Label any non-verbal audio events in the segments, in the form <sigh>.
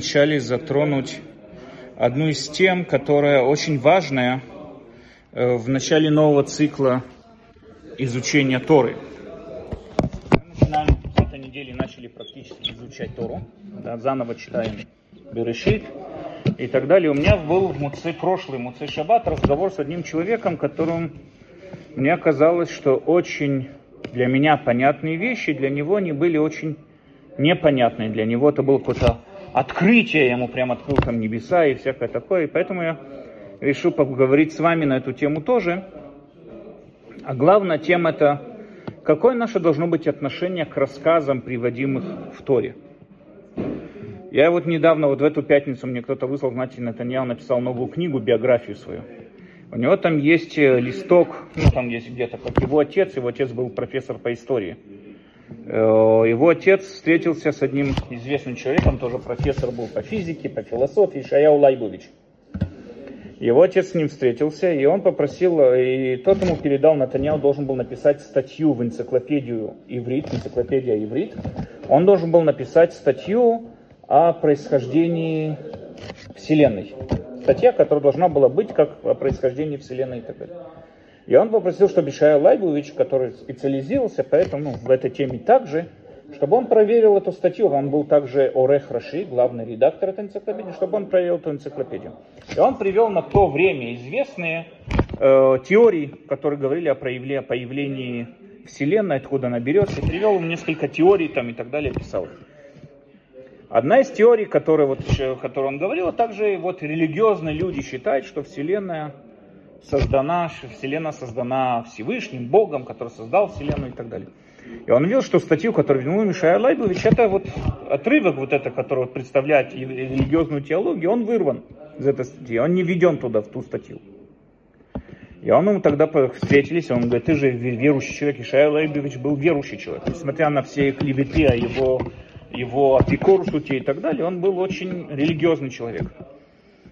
вначале затронуть одну из тем, которая очень важная э, в начале нового цикла изучения Торы. Мы начинаем с этой недели начали практически изучать Тору, да, заново читаем Берешит и так далее. У меня был в Муце прошлый Муце Шаббат разговор с одним человеком, которым мне казалось, что очень для меня понятные вещи, для него они были очень непонятные. Для него это было какое-то открытие, я ему прям открыл там небеса и всякое такое. И поэтому я решил поговорить с вами на эту тему тоже. А главная тема это, какое наше должно быть отношение к рассказам, приводимых в Торе. Я вот недавно, вот в эту пятницу мне кто-то выслал, знаете, Натаньяу написал новую книгу, биографию свою. У него там есть э, листок, ну там есть где-то, как его отец, его отец был профессор по истории. Э, его отец встретился с одним известным человеком, тоже профессор был по физике, по философии, Шаяу Лайбович. Его отец с ним встретился, и он попросил, и тот ему передал, Натаньяу должен был написать статью в энциклопедию иврит, энциклопедия иврит. Он должен был написать статью о происхождении Вселенной статья, которая должна была быть как о происхождении Вселенной и так далее. И он попросил, чтобы Ишая Лайбович, который специализировался поэтому ну, в этой теме также, чтобы он проверил эту статью. Он был также Орех Раши, главный редактор этой энциклопедии, чтобы он проверил эту энциклопедию. И он привел на то время известные э, теории, которые говорили о проявлении, появлении Вселенной, откуда она берется. Привел несколько теорий там и так далее, писал. Одна из теорий, которую, вот, которую он говорил, а также вот религиозные люди считают, что Вселенная создана, Вселенная создана Всевышним, Богом, который создал Вселенную и так далее. И он видел, что статью, которую вел Мишай Лайбович, это вот отрывок вот это, который представляет религиозную теологию, он вырван из этой статьи, он не введен туда, в ту статью. И он ему тогда встретились, он говорит, ты же верующий человек, Ишай Лайбович был верующий человек. Несмотря на все клеветы о его его апикорсуте и так далее, он был очень религиозный человек.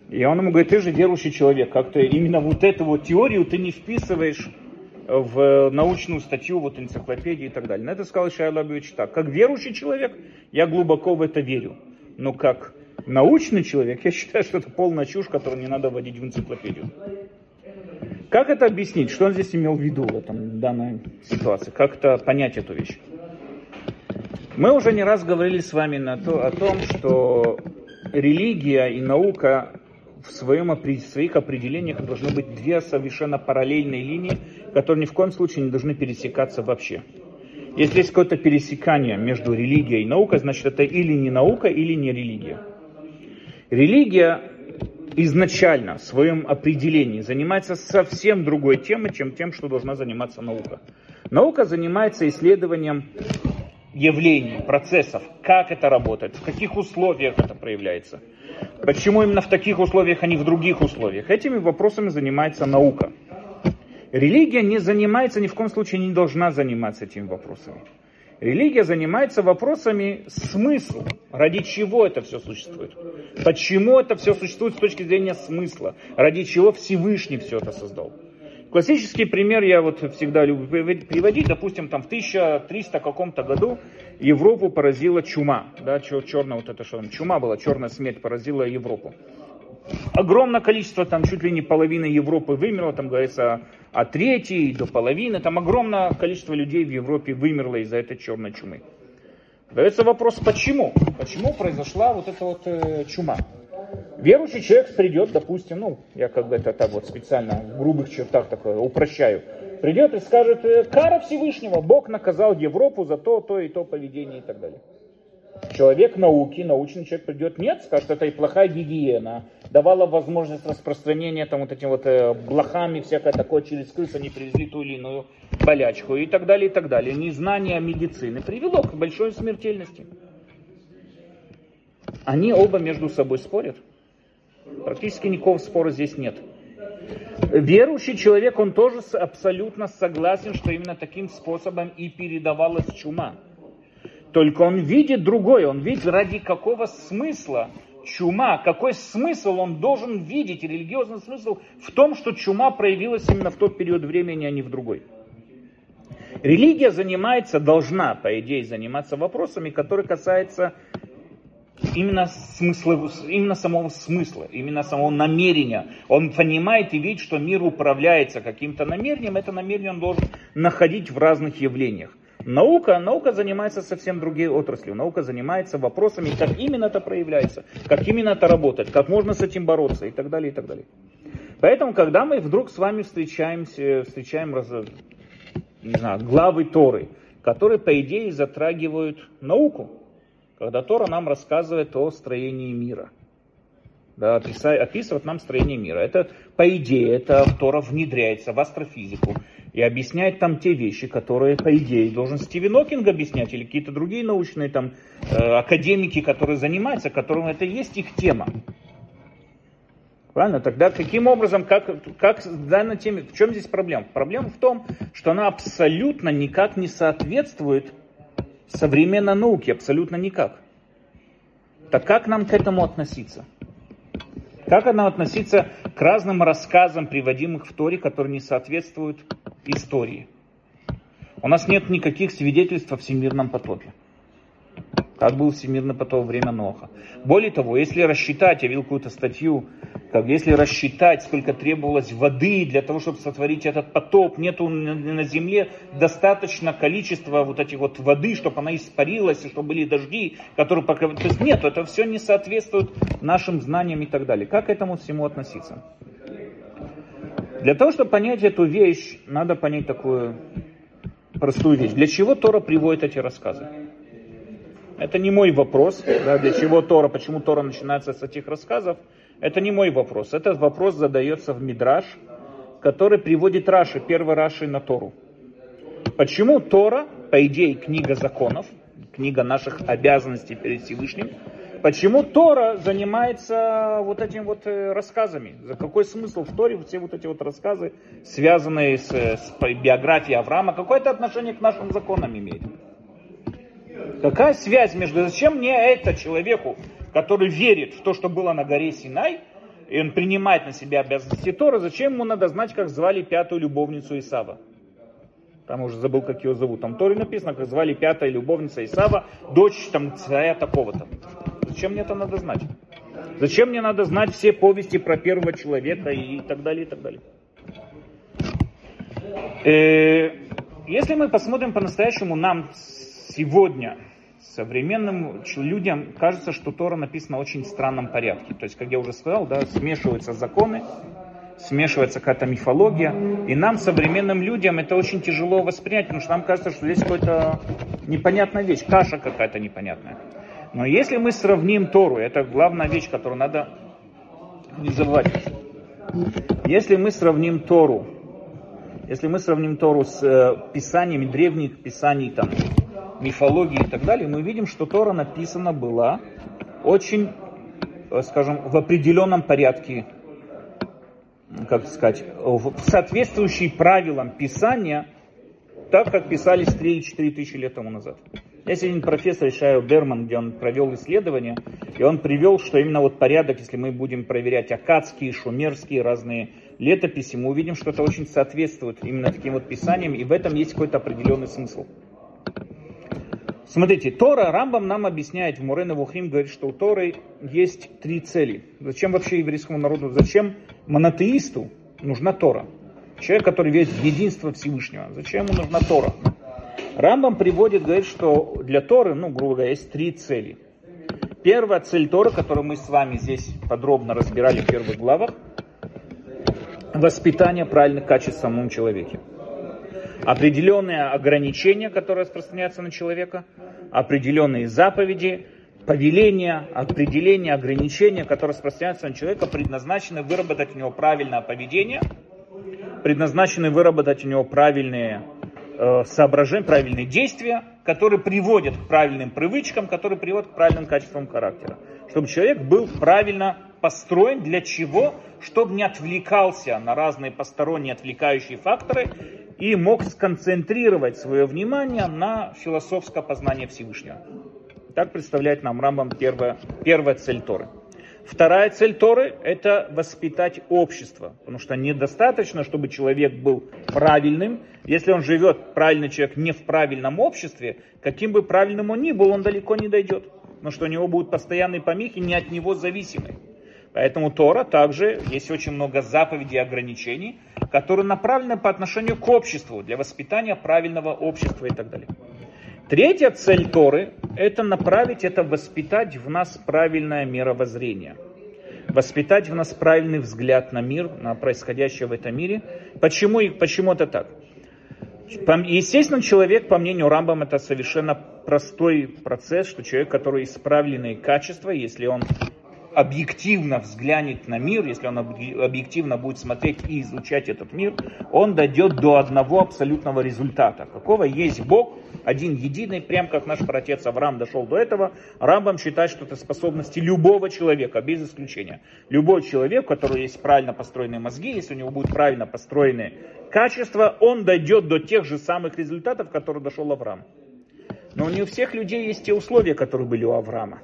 И он ему говорит, ты же верующий человек, как-то именно вот эту вот теорию ты не вписываешь в научную статью, вот энциклопедии и так далее. На это сказал Шай Лабович так, как верующий человек, я глубоко в это верю, но как научный человек, я <laughs> считаю, что это полная чушь, которую не надо вводить в энциклопедию. Как это объяснить? Что он здесь имел в виду в этом данной ситуации? Как это понять эту вещь? Мы уже не раз говорили с вами на то, о том, что религия и наука в, своем, в своих определениях должны быть две совершенно параллельные линии, которые ни в коем случае не должны пересекаться вообще. Если есть какое-то пересекание между религией и наукой, значит это или не наука, или не религия. Религия изначально в своем определении занимается совсем другой темой, чем тем, что должна заниматься наука. Наука занимается исследованием явлений, процессов, как это работает, в каких условиях это проявляется, почему именно в таких условиях, а не в других условиях. Этими вопросами занимается наука. Религия не занимается, ни в коем случае не должна заниматься этими вопросами. Религия занимается вопросами смысла, ради чего это все существует, почему это все существует с точки зрения смысла, ради чего Всевышний все это создал. Классический пример я вот всегда люблю приводить. Допустим, там в 1300 каком-то году Европу поразила чума. Да, черная вот это что там, чума была, черная смерть поразила Европу. Огромное количество, там чуть ли не половина Европы вымерло, там говорится о третьей до половины. Там огромное количество людей в Европе вымерло из-за этой черной чумы. Дается вопрос, почему? Почему произошла вот эта вот э, чума? Верующий человек придет, допустим, ну, я как бы это так вот специально в грубых чертах такое упрощаю, придет и скажет, «Э, кара Всевышнего, Бог наказал Европу за то, то и то поведение и так далее. Человек науки, научный человек придет, нет, скажет, это и плохая гигиена, давала возможность распространения там вот этим вот э, блохами, всякое такое, через крыс они привезли ту или иную болячку и так далее, и так далее. Незнание медицины привело к большой смертельности. Они оба между собой спорят. Практически никакого спора здесь нет. Верующий человек, он тоже абсолютно согласен, что именно таким способом и передавалась чума. Только он видит другое, он видит ради какого смысла чума, какой смысл он должен видеть, религиозный смысл в том, что чума проявилась именно в тот период времени, а не в другой. Религия занимается, должна, по идее, заниматься вопросами, которые касаются именно, смысла, именно самого смысла, именно самого намерения. Он понимает и видит, что мир управляется каким-то намерением, это намерение он должен находить в разных явлениях. Наука, наука занимается совсем другие отрасли. Наука занимается вопросами, как именно это проявляется, как именно это работает, как можно с этим бороться и так далее, и так далее. Поэтому, когда мы вдруг с вами встречаемся, встречаем раз, не знаю, главы Торы, которые, по идее, затрагивают науку, когда Тора нам рассказывает о строении мира. Да, описывает нам строение мира. Это, по идее, это Тора внедряется в астрофизику и объясняет там те вещи, которые, по идее, должен Стивен Окинг объяснять, или какие-то другие научные там э, академики, которые занимаются, которым это есть их тема. Правильно? Тогда каким образом, как, как данной теме, в чем здесь проблема? Проблема в том, что она абсолютно никак не соответствует современной науке абсолютно никак. Так как нам к этому относиться? Как нам относиться к разным рассказам, приводимых в Торе, которые не соответствуют истории? У нас нет никаких свидетельств о всемирном потопе как был всемирный потоп время Ноха. Более того, если рассчитать, я видел какую-то статью, как если рассчитать, сколько требовалось воды для того, чтобы сотворить этот потоп, нету на земле достаточно количества вот этих вот воды, чтобы она испарилась, и чтобы были дожди, которые покрывают. То есть нет, это все не соответствует нашим знаниям и так далее. Как к этому всему относиться? Для того, чтобы понять эту вещь, надо понять такую простую вещь. Для чего Тора приводит эти рассказы? Это не мой вопрос, да, для чего Тора, почему Тора начинается с этих рассказов. Это не мой вопрос. Этот вопрос задается в Мидраш, который приводит Раши, первый Раши на Тору. Почему Тора, по идее, книга законов, книга наших обязанностей перед Всевышним, почему Тора занимается вот этим вот э, рассказами? За какой смысл в Торе все вот эти вот рассказы, связанные с, с биографией Авраама, какое это отношение к нашим законам имеет? Какая связь между... Зачем мне это человеку, который верит в то, что было на горе Синай, и он принимает на себя обязанности Тора, зачем ему надо знать, как звали пятую любовницу Исава? Там уже забыл, как ее зовут. Там Торе написано, как звали пятая любовница Исава, дочь там царя такого-то. Зачем мне это надо знать? Зачем мне надо знать все повести про первого человека и так далее, и так далее? Э, если мы посмотрим по-настоящему, нам сегодня современным людям кажется, что Тора написана в очень странном порядке. То есть, как я уже сказал, да, смешиваются законы, смешивается какая-то мифология. И нам, современным людям, это очень тяжело воспринять, потому что нам кажется, что здесь какая-то непонятная вещь, каша какая-то непонятная. Но если мы сравним Тору, это главная вещь, которую надо не забывать. Если мы сравним Тору, если мы сравним Тору с э, писаниями древних писаний там, мифологии и так далее, мы видим, что Тора написана была очень, э, скажем, в определенном порядке, как сказать, соответствующий правилам Писания, так как писались 3 и 4 тысячи лет тому назад. Есть один профессор Ишайо Берман, где он провел исследование, и он привел, что именно вот порядок, если мы будем проверять акадские, шумерские, разные летописи, мы увидим, что это очень соответствует именно таким вот писаниям, и в этом есть какой-то определенный смысл. Смотрите, Тора, Рамбам нам объясняет в Мурена Вухрим, говорит, что у Торы есть три цели. Зачем вообще еврейскому народу, зачем монотеисту нужна Тора? Человек, который верит в единство Всевышнего, зачем ему нужна Тора? Рамбам приводит, говорит, что для Торы, ну, грубо говоря, есть три цели. Первая цель Тора, которую мы с вами здесь подробно разбирали в первых главах, воспитание правильных качеств в самом человеке определенные ограничения, которые распространяются на человека, определенные заповеди, повеления, определения, ограничения, которые распространяются на человека, предназначены выработать у него правильное поведение, предназначены выработать у него правильные э, соображения, правильные действия, которые приводят к правильным привычкам, которые приводят к правильным качествам характера. Чтобы человек был правильно построен для чего? Чтобы не отвлекался на разные посторонние отвлекающие факторы и мог сконцентрировать свое внимание на философское познание Всевышнего. Так представляет нам Рамбам первая, первая цель Торы. Вторая цель Торы – это воспитать общество, потому что недостаточно, чтобы человек был правильным. Если он живет, правильный человек, не в правильном обществе, каким бы правильным он ни был, он далеко не дойдет. но что у него будут постоянные помехи, не от него зависимые. Поэтому Тора также есть очень много заповедей и ограничений, которые направлены по отношению к обществу, для воспитания правильного общества и так далее. Третья цель Торы – это направить, это воспитать в нас правильное мировоззрение. Воспитать в нас правильный взгляд на мир, на происходящее в этом мире. Почему, почему это так? Естественно, человек, по мнению Рамбам, это совершенно простой процесс, что человек, который исправленные качества, если он объективно взглянет на мир, если он объективно будет смотреть и изучать этот мир, он дойдет до одного абсолютного результата. Какого есть Бог, один единый, прям как наш протец Авраам дошел до этого, Рамбам считает, что это способности любого человека, без исключения. Любой человек, у которого есть правильно построенные мозги, если у него будут правильно построенные качества, он дойдет до тех же самых результатов, которые дошел Авраам. Но не у всех людей есть те условия, которые были у Авраама.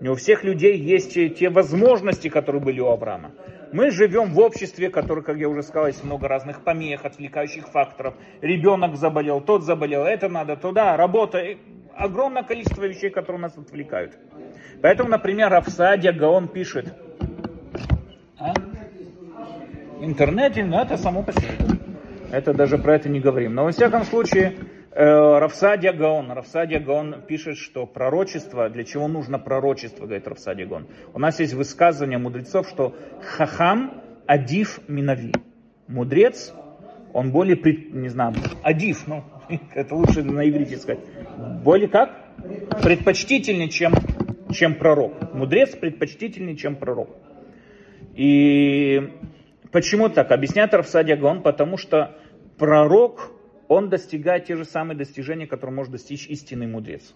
Не у всех людей есть те возможности, которые были у Авраама. Мы живем в обществе, которое, как я уже сказал, есть много разных помех, отвлекающих факторов. Ребенок заболел, тот заболел, это надо, туда, работа. Огромное количество вещей, которые нас отвлекают. Поэтому, например, Рафсадия Гаон пишет. А? Интернете, ну, это само по себе. Это даже про это не говорим. Но во всяком случае, Равсадия Гаон. Равсадия Гаон пишет, что пророчество, для чего нужно пророчество, говорит Равсадия Гаон. У нас есть высказывание мудрецов, что хахам адив минави. Мудрец, он более, не знаю, адив, ну, <laughs> это лучше на иврите сказать. Более как? Предпочтительнее, чем, чем пророк. Мудрец предпочтительнее, чем пророк. И почему так? Объясняет Равсадия Гаон, потому что пророк, он достигает те же самые достижения, которые может достичь истинный мудрец.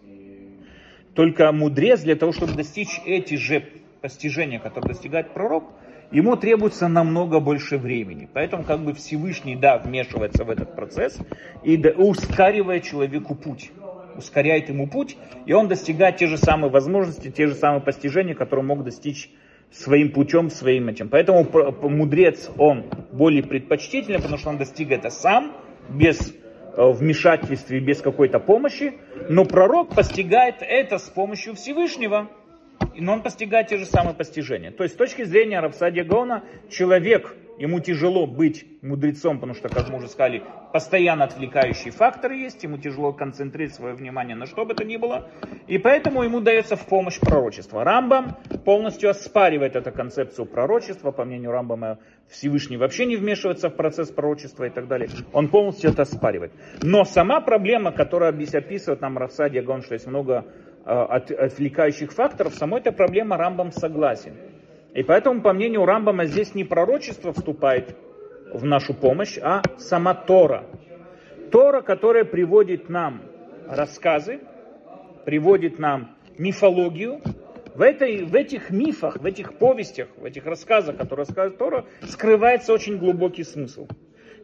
Только мудрец для того, чтобы достичь эти же постижения, которые достигает пророк, ему требуется намного больше времени. Поэтому как бы Всевышний, да, вмешивается в этот процесс и ускоривает человеку путь. Ускоряет ему путь, и он достигает те же самые возможности, те же самые постижения, которые мог достичь своим путем, своим этим. Поэтому мудрец, он более предпочтительный, потому что он достиг это сам, без вмешательстве, без какой-то помощи, но пророк постигает это с помощью Всевышнего. Но он постигает те же самые постижения. То есть с точки зрения Равсадия Гаона, человек, ему тяжело быть мудрецом, потому что, как мы уже сказали, постоянно отвлекающие факторы есть, ему тяжело концентрировать свое внимание на что бы то ни было, и поэтому ему дается в помощь пророчество. Рамбам полностью оспаривает эту концепцию пророчества, по мнению Рамбама Всевышний вообще не вмешивается в процесс пророчества и так далее, он полностью это оспаривает. Но сама проблема, которая описывает нам Равсадия Гаон, что есть много э, от, отвлекающих факторов, самой этой проблема Рамбам согласен. И поэтому, по мнению Рамбама, здесь не пророчество вступает в нашу помощь, а сама Тора. Тора, которая приводит нам рассказы, приводит нам мифологию. В, этой, в этих мифах, в этих повестях, в этих рассказах, которые рассказывает Тора, скрывается очень глубокий смысл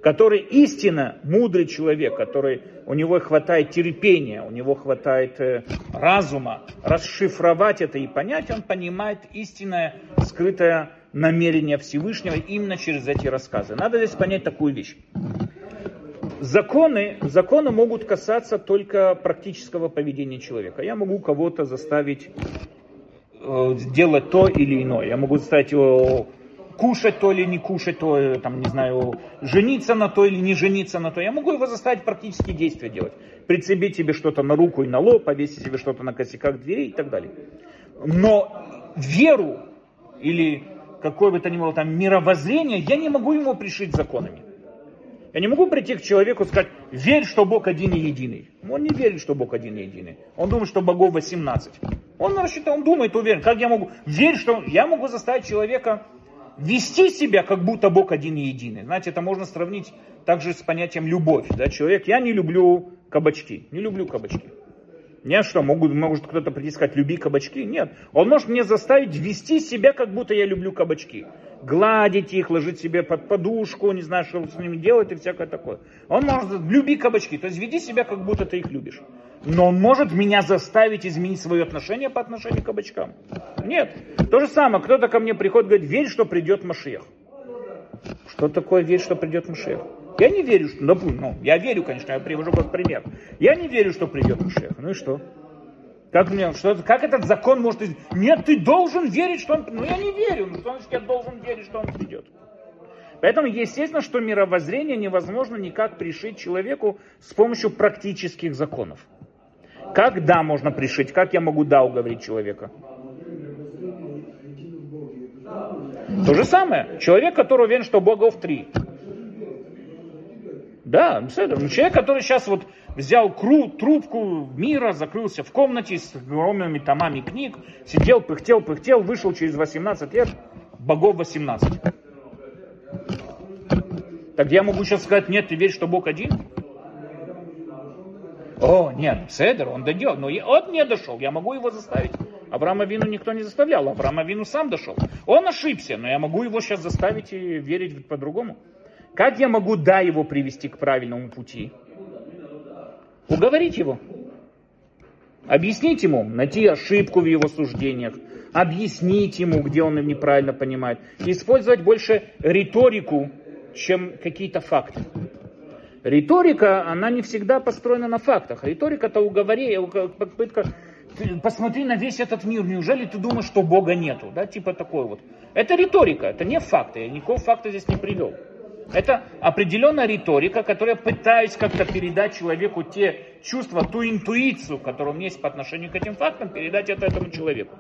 который истинно мудрый человек, который у него хватает терпения, у него хватает э, разума, расшифровать это и понять, он понимает истинное скрытое намерение Всевышнего именно через эти рассказы. Надо здесь понять такую вещь. Законы, законы могут касаться только практического поведения человека. Я могу кого-то заставить э, делать то или иное. Я могу заставить его кушать то или не кушать то, э, там, не знаю, жениться на то или не жениться на то. Я могу его заставить практические действия делать. Прицепить себе что-то на руку и на лоб, повесить себе что-то на косяках дверей и так далее. Но веру или какое бы то ни было там мировоззрение, я не могу ему пришить законами. Я не могу прийти к человеку и сказать, верь, что Бог один и единый. Он не верит, что Бог один и единый. Он думает, что богов 18. Он рассчитал, он думает, уверен. Как я могу? Верь, что... Я могу заставить человека вести себя, как будто Бог один и единый. Знаете, это можно сравнить также с понятием любовь. Да? Человек, я не люблю кабачки, не люблю кабачки. Не что, могут, может кто-то прийти сказать, люби кабачки? Нет. Он может мне заставить вести себя, как будто я люблю кабачки. Гладить их, ложить себе под подушку, не знаю, что с ними делать и всякое такое. Он может, люби кабачки, то есть веди себя, как будто ты их любишь. Но он может меня заставить изменить свое отношение по отношению к кабачкам. Нет. То же самое, кто-то ко мне приходит, говорит, верь, что придет Машех. Что такое верь, что придет Машех? Я не верю, что, ну, ну, я верю, конечно, я привожу как пример. Я не верю, что придет Машех. Ну и что? Как, мне, что, как этот закон может... Нет, ты должен верить, что он... Ну, я не верю. Ну, что значит, я должен верить, что он придет? Поэтому, естественно, что мировоззрение невозможно никак пришить человеку с помощью практических законов. Как да можно пришить? Как я могу да уговорить человека? То же самое. Человек, который уверен, что богов три. Да, человек, который сейчас вот взял кру, трубку мира, закрылся в комнате с огромными томами книг, сидел, пыхтел, пыхтел, вышел через 18 лет, богов 18. Так я могу сейчас сказать, нет, ты веришь, что Бог один? О, нет, Седер, он дойдет. Но он не дошел, я могу его заставить. Авраама Вину никто не заставлял, Авраама Вину сам дошел. Он ошибся, но я могу его сейчас заставить и верить по-другому. Как я могу, да, его привести к правильному пути? Уговорить его. Объяснить ему, найти ошибку в его суждениях, объяснить ему, где он неправильно понимает. Использовать больше риторику, чем какие-то факты. Риторика, она не всегда построена на фактах. Риторика это уговорение, попытка посмотри на весь этот мир, неужели ты думаешь, что Бога нету? Да, типа такой вот. Это риторика, это не факты, я никакого факта здесь не привел. Это определенная риторика, которая пытаюсь как-то передать человеку те чувства, ту интуицию, которая у меня есть по отношению к этим фактам, передать это этому человеку.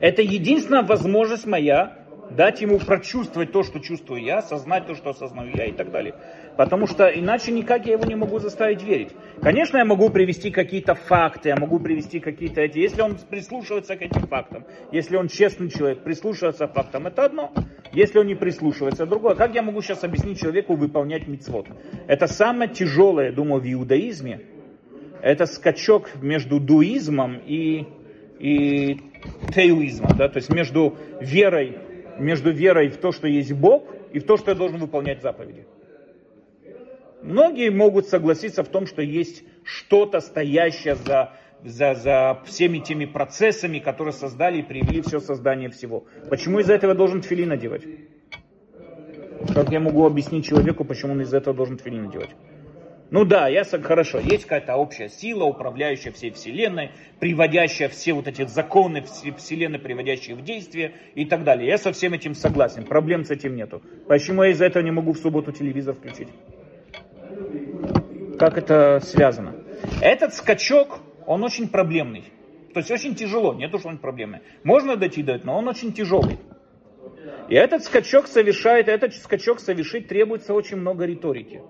Это единственная возможность моя дать ему прочувствовать то, что чувствую я, осознать то, что осознаю я и так далее. Потому что иначе никак я его не могу заставить верить. Конечно, я могу привести какие-то факты, я могу привести какие-то эти... Если он прислушивается к этим фактам, если он честный человек, прислушивается к фактам, это одно. Если он не прислушивается, другое. Как я могу сейчас объяснить человеку выполнять мицвод? Это самое тяжелое, я думаю, в иудаизме. Это скачок между дуизмом и, и теуизмом. Да? То есть между верой между верой в то, что есть Бог, и в то, что я должен выполнять заповеди. Многие могут согласиться в том, что есть что-то стоящее за, за, за всеми теми процессами, которые создали и привели все создание всего. Почему из-за этого должен тфили надевать? Как я могу объяснить человеку, почему он из-за этого должен тфили надевать? Ну да, я хорошо, есть какая-то общая сила, управляющая всей Вселенной, приводящая все вот эти законы Вселенной, приводящие в действие и так далее. Я со всем этим согласен, проблем с этим нету. Почему я из-за этого не могу в субботу телевизор включить? Как это связано? Этот скачок, он очень проблемный. То есть очень тяжело, не то, что он проблемный. Можно дойти до этого, но он очень тяжелый. И этот скачок совершает, этот скачок совершить требуется очень много риторики.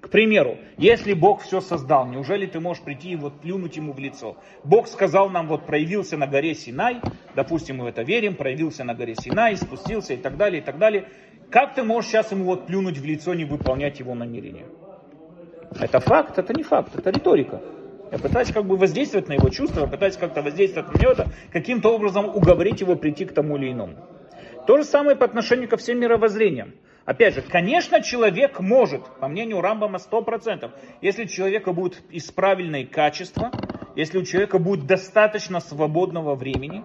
К примеру, если Бог все создал, неужели ты можешь прийти и вот плюнуть ему в лицо? Бог сказал нам, вот проявился на горе Синай, допустим, мы в это верим, проявился на горе Синай, спустился и так далее, и так далее. Как ты можешь сейчас ему вот плюнуть в лицо, не выполнять его намерения? Это факт, это не факт, это риторика. Я пытаюсь как бы воздействовать на его чувства, я пытаюсь как-то воздействовать на него, каким-то образом уговорить его прийти к тому или иному. То же самое по отношению ко всем мировоззрениям. Опять же, конечно, человек может, по мнению Рамбама, 100%, если у человека будет из правильные качества, если у человека будет достаточно свободного времени,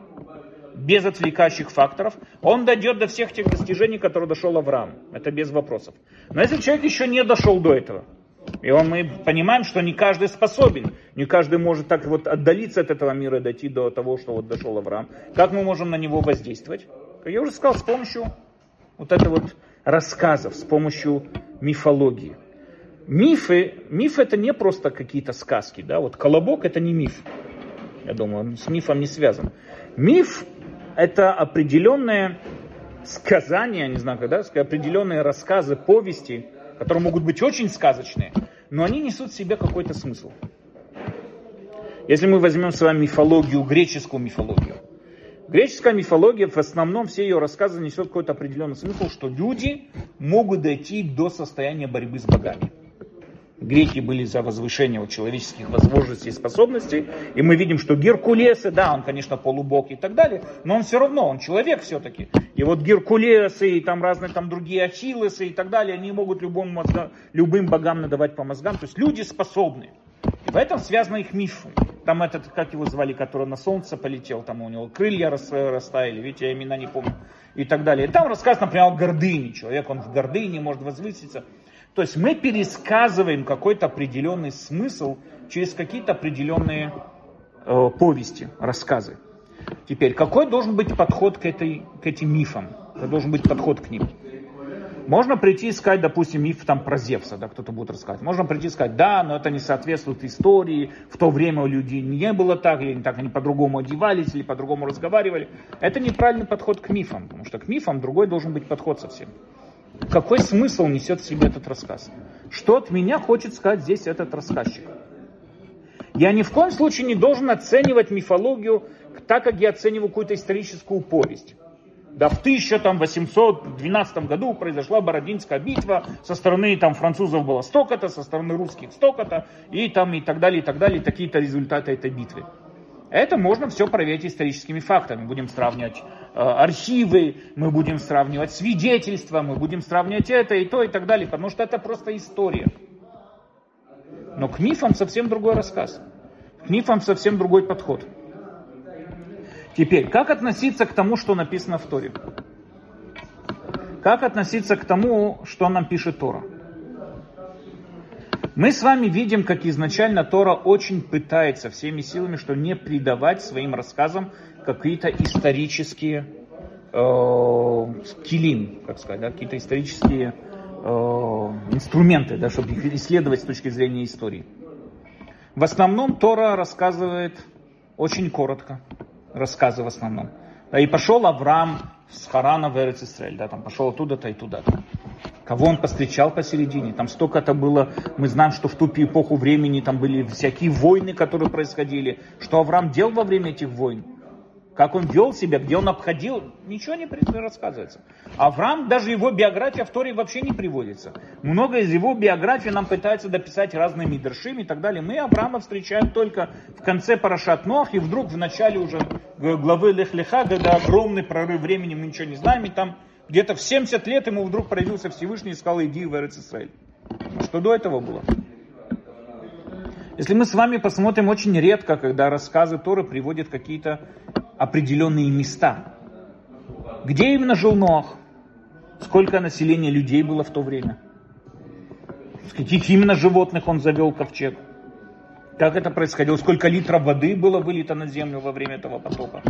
без отвлекающих факторов, он дойдет до всех тех достижений, которые дошел Авраам. Это без вопросов. Но если человек еще не дошел до этого, и он, мы понимаем, что не каждый способен, не каждый может так вот отдалиться от этого мира и дойти до того, что вот дошел Авраам. Как мы можем на него воздействовать? Я уже сказал, с помощью вот этой вот рассказов, с помощью мифологии. Мифы, миф это не просто какие-то сказки, да, вот колобок это не миф. Я думаю, он с мифом не связан. Миф это определенное сказание, не знаю, когда, определенные рассказы, повести, которые могут быть очень сказочные, но они несут в себе какой-то смысл. Если мы возьмем с вами мифологию, греческую мифологию, Греческая мифология, в основном все ее рассказы несет какой-то определенный смысл, что люди могут дойти до состояния борьбы с богами. Греки были за возвышение вот человеческих возможностей и способностей, и мы видим, что Геркулесы, да, он, конечно, полубог и так далее, но он все равно, он человек все-таки. И вот Геркулесы и там разные там другие Ахиллесы и так далее, они могут любым, мозга, любым богам надавать по мозгам, то есть люди способны. И в этом связано их миф. Там этот, как его звали, который на солнце полетел, там у него крылья растаяли, видите, я имена не помню, и так далее. И там рассказ, например, о гордыне. Человек, он в гордыне может возвыситься. То есть мы пересказываем какой-то определенный смысл через какие-то определенные э, повести, рассказы. Теперь, какой должен быть подход к, этой, к этим мифам? Какой должен быть подход к ним? Можно прийти и сказать, допустим, миф там про Зевса, да, кто-то будет рассказывать. Можно прийти и сказать, да, но это не соответствует истории, в то время у людей не было так, или не так, они по-другому одевались, или по-другому разговаривали. Это неправильный подход к мифам, потому что к мифам другой должен быть подход совсем. Какой смысл несет в себе этот рассказ? Что от меня хочет сказать здесь этот рассказчик? Я ни в коем случае не должен оценивать мифологию так, как я оцениваю какую-то историческую повесть. Да, в 1812 году произошла Бородинская битва, со стороны там, французов было столько-то, со стороны русских столько-то, и, там, и так далее, и так далее, такие-то результаты этой битвы. Это можно все проверить историческими фактами. Будем сравнивать э, архивы, мы будем сравнивать свидетельства, мы будем сравнивать это и то и так далее, потому что это просто история. Но к мифам совсем другой рассказ. К мифам совсем другой подход. Теперь, как относиться к тому, что написано в Торе? Как относиться к тому, что нам пишет Тора? Мы с вами видим, как изначально Тора очень пытается всеми силами, что не придавать своим рассказам какие-то исторические э, как сказать, да, какие-то исторические э, инструменты, да, чтобы их исследовать с точки зрения истории. В основном Тора рассказывает очень коротко, рассказы в основном. Да, и пошел Авраам с Харана в Эрицисраэль, да, там пошел оттуда-то и туда-то. Кого он повстречал посередине, там столько-то было, мы знаем, что в ту эпоху времени там были всякие войны, которые происходили, что Авраам делал во время этих войн как он вел себя, где он обходил, ничего не рассказывается. Авраам, даже его биография в Торе вообще не приводится. Много из его биографии нам пытаются дописать разные мидршим и так далее. Мы Авраама встречаем только в конце Парашат Нох, и вдруг в начале уже главы Лехлиха, когда огромный прорыв времени, мы ничего не знаем, и там где-то в 70 лет ему вдруг проявился Всевышний и сказал, иди в Эрицисраиль. Что до этого было? Если мы с вами посмотрим, очень редко, когда рассказы Торы приводят какие-то определенные места. Где именно жил Ноах? Сколько населения людей было в то время? С каких именно животных он завел ковчег? Как это происходило? Сколько литров воды было вылито на землю во время этого потопа?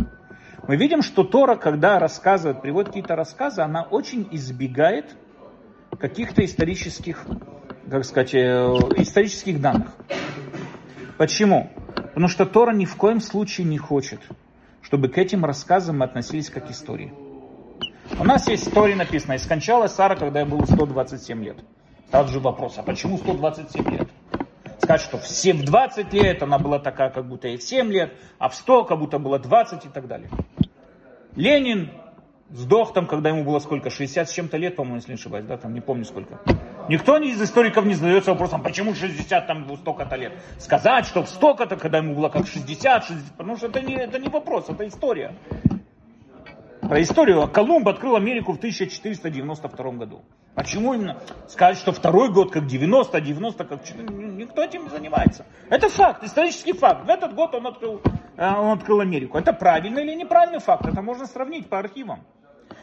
Мы видим, что Тора, когда рассказывает, приводит какие-то рассказы, она очень избегает каких-то исторических, как сказать, э, исторических данных. Почему? Потому что Тора ни в коем случае не хочет, чтобы к этим рассказам мы относились как к истории. У нас есть история написана, и скончалась Сара, когда ей было 127 лет. Сразу же вопрос, а почему 127 лет? Сказать, что все в 20 лет она была такая, как будто ей 7 лет, а в 100 как будто было 20 и так далее. Ленин сдох там, когда ему было сколько, 60 с чем-то лет, по-моему, если не ошибаюсь, да, там не помню сколько. Никто из историков не задается вопросом, почему 60 там столько-то лет. Сказать, что в столько-то, когда ему было как 60, 60 потому что это не, это не вопрос, это история. Про историю. Колумб открыл Америку в 1492 году. Почему именно? Сказать, что второй год как 90, 90 как 4, никто этим не занимается. Это факт, исторический факт. В этот год он открыл, э, он открыл Америку. Это правильный или неправильный факт? Это можно сравнить по архивам.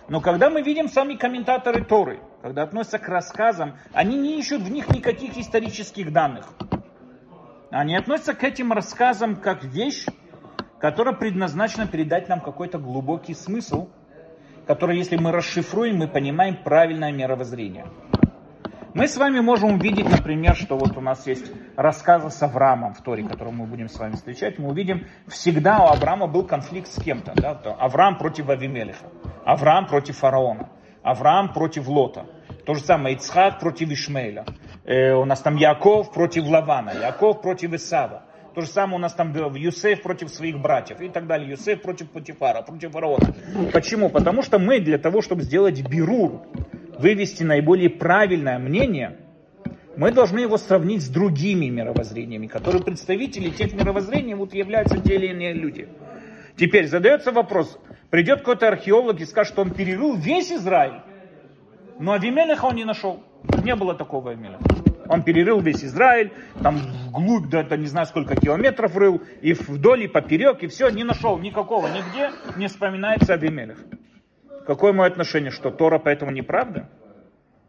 Но когда мы видим сами комментаторы Торы, когда относятся к рассказам, они не ищут в них никаких исторических данных. Они относятся к этим рассказам как вещь, которая предназначена передать нам какой-то глубокий смысл, который, если мы расшифруем, мы понимаем правильное мировоззрение. Мы с вами можем увидеть, например, что вот у нас есть рассказы с Авраамом в Торе, который мы будем с вами встречать. Мы увидим, всегда у Авраама был конфликт с кем-то. Да? Авраам против Авимелиха, Авраам против фараона, Авраам против Лота. То же самое Ицхак против Ишмаэля. Э, у нас там Яков против Лавана, Яков против Исава. То же самое у нас там Юсеф против своих братьев и так далее. Юсеф против Путифара, против фараона. Почему? Потому что мы для того, чтобы сделать бирур, вывести наиболее правильное мнение, мы должны его сравнить с другими мировоззрениями, которые представители тех мировоззрений вот являются те или иные люди. Теперь задается вопрос, придет какой-то археолог и скажет, что он перерыл весь Израиль, но Авимелеха он не нашел. Не было такого Авимелеха. Он перерыл весь Израиль, там вглубь, да, да не знаю сколько километров рыл, и вдоль, и поперек, и все, не нашел никакого, нигде не вспоминается Авимелех. Какое мое отношение, что Тора поэтому неправда?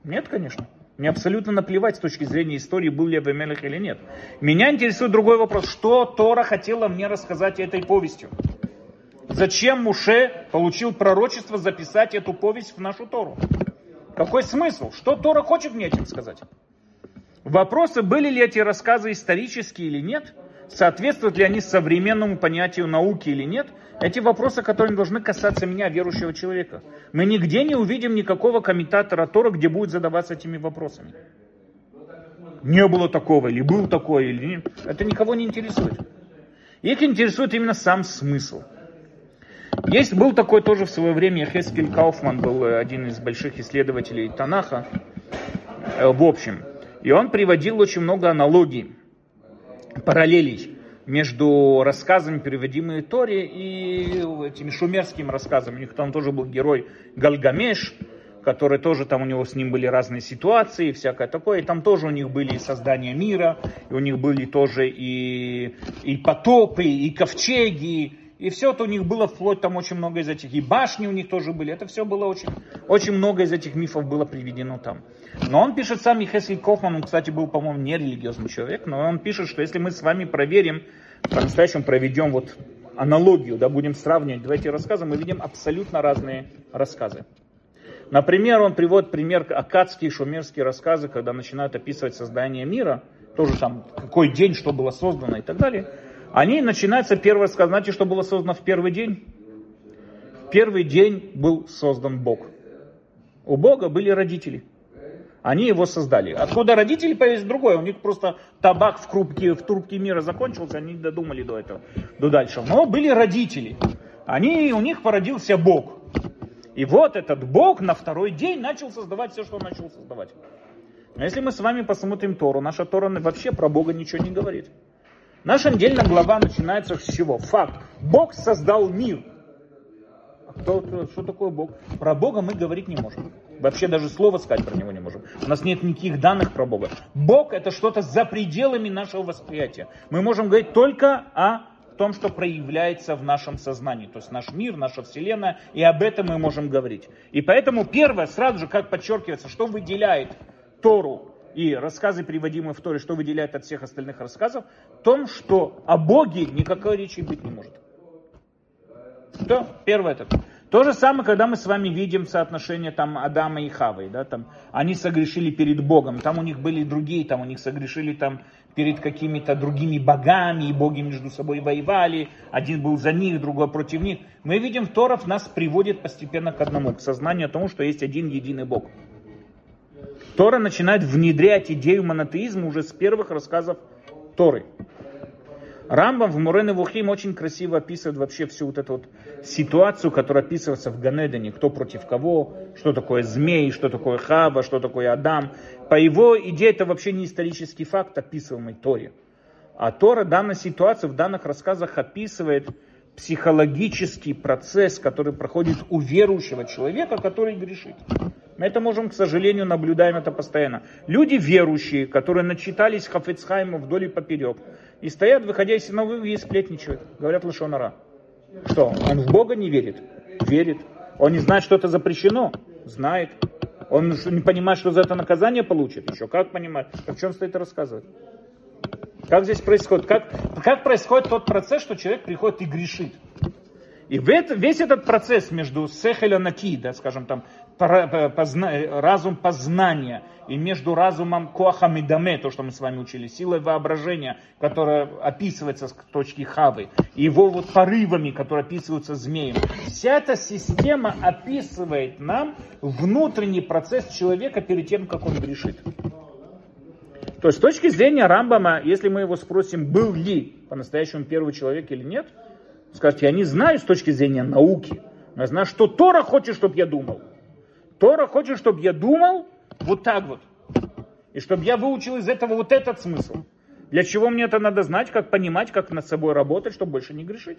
Нет, конечно. Мне абсолютно наплевать с точки зрения истории, был ли Абимелех или нет. Меня интересует другой вопрос. Что Тора хотела мне рассказать этой повестью? Зачем Муше получил пророчество записать эту повесть в нашу Тору? Какой смысл? Что Тора хочет мне этим сказать? Вопросы, были ли эти рассказы исторические или нет, соответствуют ли они современному понятию науки или нет, эти вопросы, которые должны касаться меня, верующего человека. Мы нигде не увидим никакого комментатора Тора, где будет задаваться этими вопросами. Не было такого, или был такой, или нет. Это никого не интересует. Их интересует именно сам смысл. Есть, был такой тоже в свое время, Хескель Кауфман был один из больших исследователей Танаха, э, в общем. И он приводил очень много аналогий, параллелей между рассказами, переводимыми Торе, и этими шумерскими рассказами. У них там тоже был герой Галгамеш, который тоже там у него с ним были разные ситуации, всякое такое. И там тоже у них были и создания мира, и у них были тоже и, и потопы, и ковчеги, и все это у них было вплоть там очень много из этих, и башни у них тоже были. Это все было очень, очень много из этих мифов было приведено там. Но он пишет сам Хесли Кофман, он, кстати, был, по-моему, не религиозный человек, но он пишет, что если мы с вами проверим, по-настоящему проведем вот аналогию, да, будем сравнивать два эти рассказы, мы видим абсолютно разные рассказы. Например, он приводит пример акадские шумерские рассказы, когда начинают описывать создание мира, тоже там, какой день, что было создано и так далее. Они начинаются рассказ, знаете, что было создано в первый день? В первый день был создан Бог. У Бога были родители. Они его создали. Откуда родители появились другое. У них просто табак в трубке, в трубке мира закончился, они не додумали до этого, до дальше. Но были родители. Они, у них породился Бог. И вот этот Бог на второй день начал создавать все, что он начал создавать. Но если мы с вами посмотрим Тору, наша Тора вообще про Бога ничего не говорит. Наша недельная глава начинается с чего? Факт. Бог создал мир. А кто, что такое Бог? Про Бога мы говорить не можем. Вообще даже слова сказать про него не можем. У нас нет никаких данных про Бога. Бог это что-то за пределами нашего восприятия. Мы можем говорить только о том, что проявляется в нашем сознании. То есть наш мир, наша вселенная, и об этом мы можем говорить. И поэтому первое, сразу же, как подчеркивается, что выделяет Тору и рассказы, приводимые в Торе, что выделяет от всех остальных рассказов, в том, что о Боге никакой речи быть не может. Что? Первое это. То же самое, когда мы с вами видим соотношение там Адама и Хавы, да, там они согрешили перед Богом, там у них были другие, там у них согрешили там перед какими-то другими богами, и боги между собой воевали, один был за них, другой против них. Мы видим, Торов нас приводит постепенно к одному, к сознанию о том, что есть один единый Бог. Тора начинает внедрять идею монотеизма уже с первых рассказов Торы. Рамбам в Мурен Вухим очень красиво описывает вообще всю вот эту вот ситуацию, которая описывается в Ганедане, кто против кого, что такое змей, что такое Хава, что такое Адам. По его идее это вообще не исторический факт, описываемый Торе. А Тора данную ситуацию в данных рассказах описывает психологический процесс, который проходит у верующего человека, который грешит. Мы это можем, к сожалению, наблюдаем это постоянно. Люди верующие, которые начитались Хафецхайма вдоль и поперек, и стоят, выходя из синагоги и сплетничают, говорят Лошонара. Что, он в Бога не верит? Верит. Он не знает, что это запрещено? Знает. Он не понимает, что за это наказание получит? Еще как понимает? О чем стоит рассказывать? Как здесь происходит? Как, как происходит тот процесс, что человек приходит и грешит? И весь этот процесс между сехеля наки, да, скажем там, позна, разум познания и между разумом коахамидаме, то, что мы с вами учили, силой воображения, которая описывается с точки хавы, и его вот порывами, которые описываются змеем. Вся эта система описывает нам внутренний процесс человека перед тем, как он грешит. То есть с точки зрения Рамбама, если мы его спросим, был ли по-настоящему первый человек или нет, скажет, я не знаю с точки зрения науки, но я знаю, что Тора хочет, чтобы я думал. Тора хочет, чтобы я думал вот так вот. И чтобы я выучил из этого вот этот смысл. Для чего мне это надо знать, как понимать, как над собой работать, чтобы больше не грешить.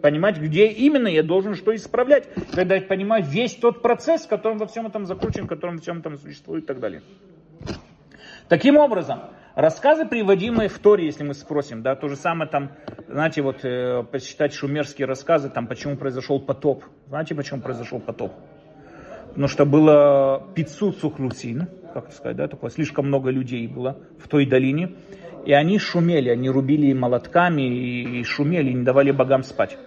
Понимать, где именно я должен что исправлять. Когда я понимаю весь тот процесс, в котором во всем этом закручен, в котором во всем этом существует и так далее. Таким образом, рассказы, приводимые в Торе, если мы спросим, да, то же самое там, знаете, вот э, посчитать шумерские рассказы, там, почему произошел потоп. Знаете, почему произошел потоп? Потому что было 500 сухлусин, как сказать, да, такое, слишком много людей было в той долине. И они шумели, они рубили молотками и шумели, не давали богам спать.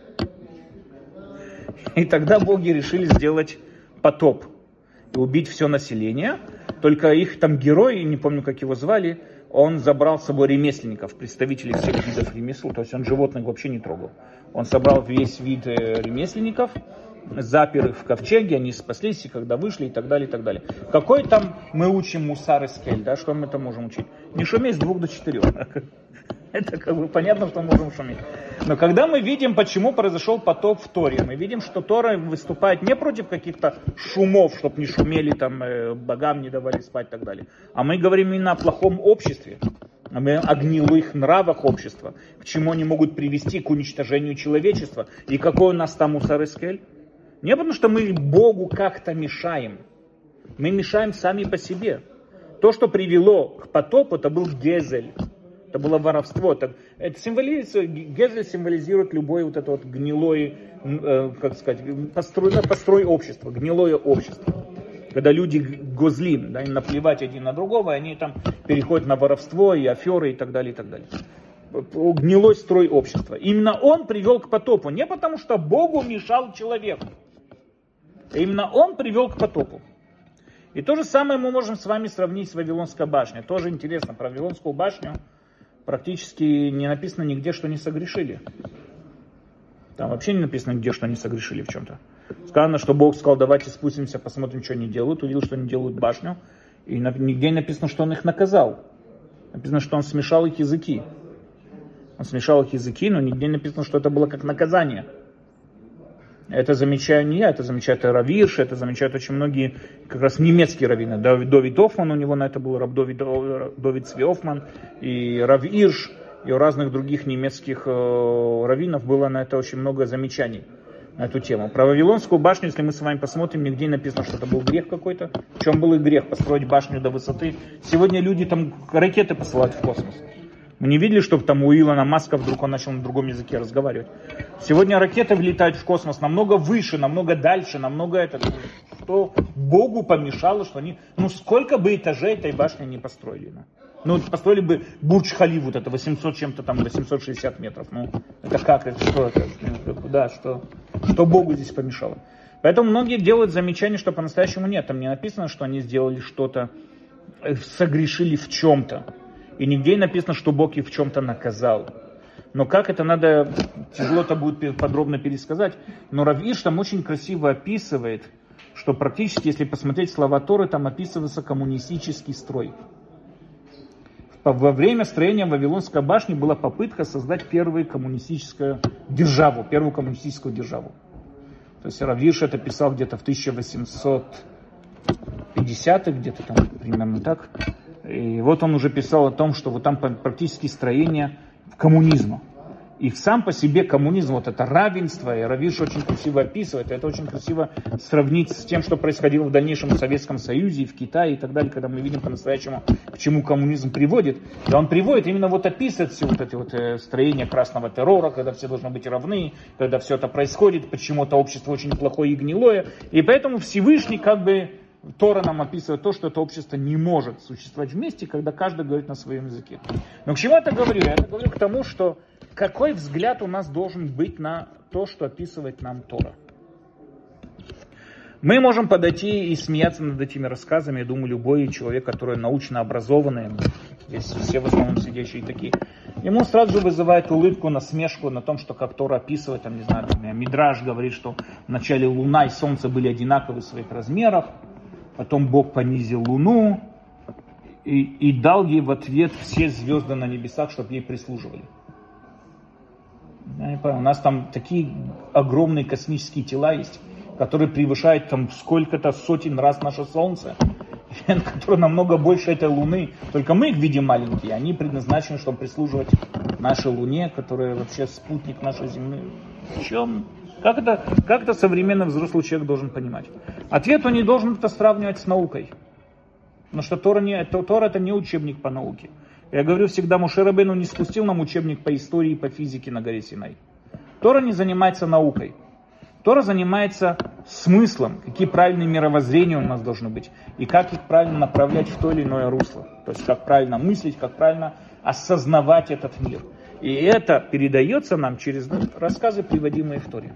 И тогда боги решили сделать потоп и убить все население. Только их там герой, не помню, как его звали, он забрал с собой ремесленников, представителей всех видов ремесел, то есть он животных вообще не трогал. Он собрал весь вид э, ремесленников, запер их в ковчеге, они спаслись, и когда вышли, и так далее, и так далее. Какой там мы учим мусар и да, что мы там можем учить? Не шуметь с двух до четырех. <laughs> Это как бы понятно, что можем шуметь. Но когда мы видим, почему произошел потоп в Торе, мы видим, что Тора выступает не против каких-то шумов, чтобы не шумели, там, э, богам не давали спать и так далее, а мы говорим именно о плохом обществе, о гнилых нравах общества, к чему они могут привести к уничтожению человечества. И какой у нас там Мусарескель? Не потому, что мы Богу как-то мешаем. Мы мешаем сами по себе. То, что привело к потопу, это был Гезель. Это было воровство. Это, это символизирует, Гезель символизирует любое вот это вот гнилое, э, как сказать, построй, построй общество, гнилое общество. Когда люди гозлим, да, наплевать один на другого, они там переходят на воровство и аферы и так далее, и так далее гнилой строй общества. Именно он привел к потопу, не потому что Богу мешал человеку. Именно он привел к потопу. И то же самое мы можем с вами сравнить с Вавилонской башней. Тоже интересно, про Вавилонскую башню практически не написано нигде, что не согрешили. Там вообще не написано нигде, что они согрешили в чем-то. Сказано, что Бог сказал, давайте спустимся, посмотрим, что они делают. Увидел, что они делают башню. И нигде не написано, что он их наказал. Написано, что он смешал их языки. Он смешал их языки, но нигде не написано, что это было как наказание. Это замечаю не я, это замечают Равирш, это замечают очень многие как раз немецкие раввины. Довид Офман у него на это был, Раб Довид, Довид Свиофман и Равирш, и у разных других немецких э, раввинов было на это очень много замечаний на эту тему. Про Вавилонскую башню, если мы с вами посмотрим, нигде написано, что это был грех какой-то. В чем был и грех построить башню до высоты. Сегодня люди там ракеты посылают в космос. Мы не видели, чтобы там у Илона Маска вдруг он начал на другом языке разговаривать. Сегодня ракеты влетают в космос намного выше, намного дальше, намного это. Что Богу помешало, что они... Ну сколько бы этажей этой башни не построили. Ну, построили бы Бурдж Хали, вот это 800 чем-то там, 860 метров. Ну, это как, это что это? Да, что, что Богу здесь помешало. Поэтому многие делают замечание, что по-настоящему нет. Там не написано, что они сделали что-то, э, согрешили в чем-то. И нигде не написано, что Бог их в чем-то наказал. Но как это надо, тяжело это будет подробно пересказать. Но Равиш там очень красиво описывает, что практически, если посмотреть слова Торы, там описывается коммунистический строй. Во время строения Вавилонской башни была попытка создать первую коммунистическую державу, первую коммунистическую державу. То есть Равиш это писал где-то в 1850-х, где-то там примерно так. И вот он уже писал о том, что вот там практически строение коммунизма. И сам по себе коммунизм, вот это равенство, и Равиш очень красиво описывает, это очень красиво сравнить с тем, что происходило в дальнейшем в Советском Союзе, в Китае и так далее, когда мы видим по-настоящему, к чему коммунизм приводит. И он приводит именно вот описывает все вот эти вот э, строения красного террора, когда все должны быть равны, когда все это происходит, почему-то общество очень плохое и гнилое. И поэтому Всевышний как бы Тора нам описывает то, что это общество не может существовать вместе, когда каждый говорит на своем языке. Но к чему я это говорю? Я это говорю к тому, что какой взгляд у нас должен быть на то, что описывает нам Тора. Мы можем подойти и смеяться над этими рассказами. Я думаю, любой человек, который научно образованный, здесь все в основном сидящие такие, ему сразу же вызывает улыбку, насмешку на том, что как Тора описывает, там, не знаю, там, Мидраж говорит, что вначале Луна и Солнце были одинаковы в своих размерах, Потом Бог понизил Луну и, и дал ей в ответ все звезды на небесах, чтобы ей прислуживали. Я не понял, у нас там такие огромные космические тела есть, которые превышают там сколько-то сотен раз наше Солнце, <laughs> которые намного больше этой Луны. Только мы их видим маленькие, они предназначены, чтобы прислуживать нашей Луне, которая вообще спутник нашей Земли. В чем? Как это, как это современный взрослый человек должен понимать? Ответ он не должен это сравнивать с наукой. Потому что Тора, не, Тора это не учебник по науке. Я говорю всегда, Мушерабейну не спустил нам учебник по истории и по физике на горе Синай. Тора не занимается наукой. Тора занимается смыслом, какие правильные мировоззрения у нас должны быть, и как их правильно направлять в то или иное русло. То есть как правильно мыслить, как правильно осознавать этот мир. И это передается нам через рассказы, приводимые в Торе.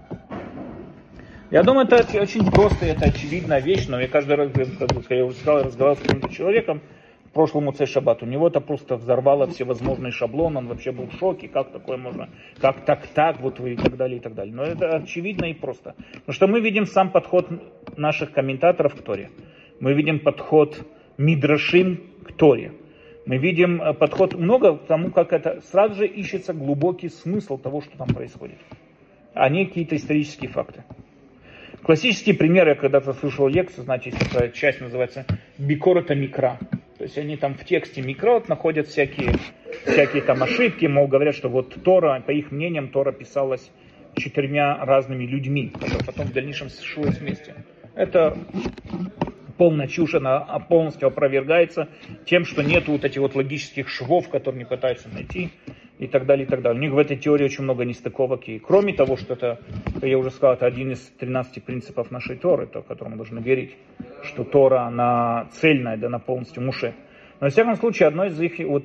Я думаю, это очень просто, это очевидная вещь, но я каждый раз, как я уже сказал, разговаривал с каким-то человеком, в прошлом УЦ Шаббат, у него это просто взорвало все возможные шаблоны, он вообще был в шоке, как такое можно, как так, так, вот и так далее, и так далее. Но это очевидно и просто. Потому что мы видим сам подход наших комментаторов к Торе. Мы видим подход Мидрашим к Торе. Мы видим э, подход много к тому, как это сразу же ищется глубокий смысл того, что там происходит, а не какие-то исторические факты. Классический пример, я когда-то слышал лекцию, значит, эта часть называется Бикорота Микра. То есть они там в тексте Микрот находят всякие, всякие там ошибки, мол, говорят, что вот Тора, по их мнениям, Тора писалась четырьмя разными людьми, которые потом в дальнейшем сошлось вместе. Это полная чушь, она полностью опровергается тем, что нет вот этих вот логических швов, которые они пытаются найти и так далее, и так далее. У них в этой теории очень много нестыковок. И кроме того, что это, как я уже сказал, это один из 13 принципов нашей Торы, то, которому мы должны верить, что Тора, она цельная, да, она полностью муше. Но, во всяком случае, одно из их, вот,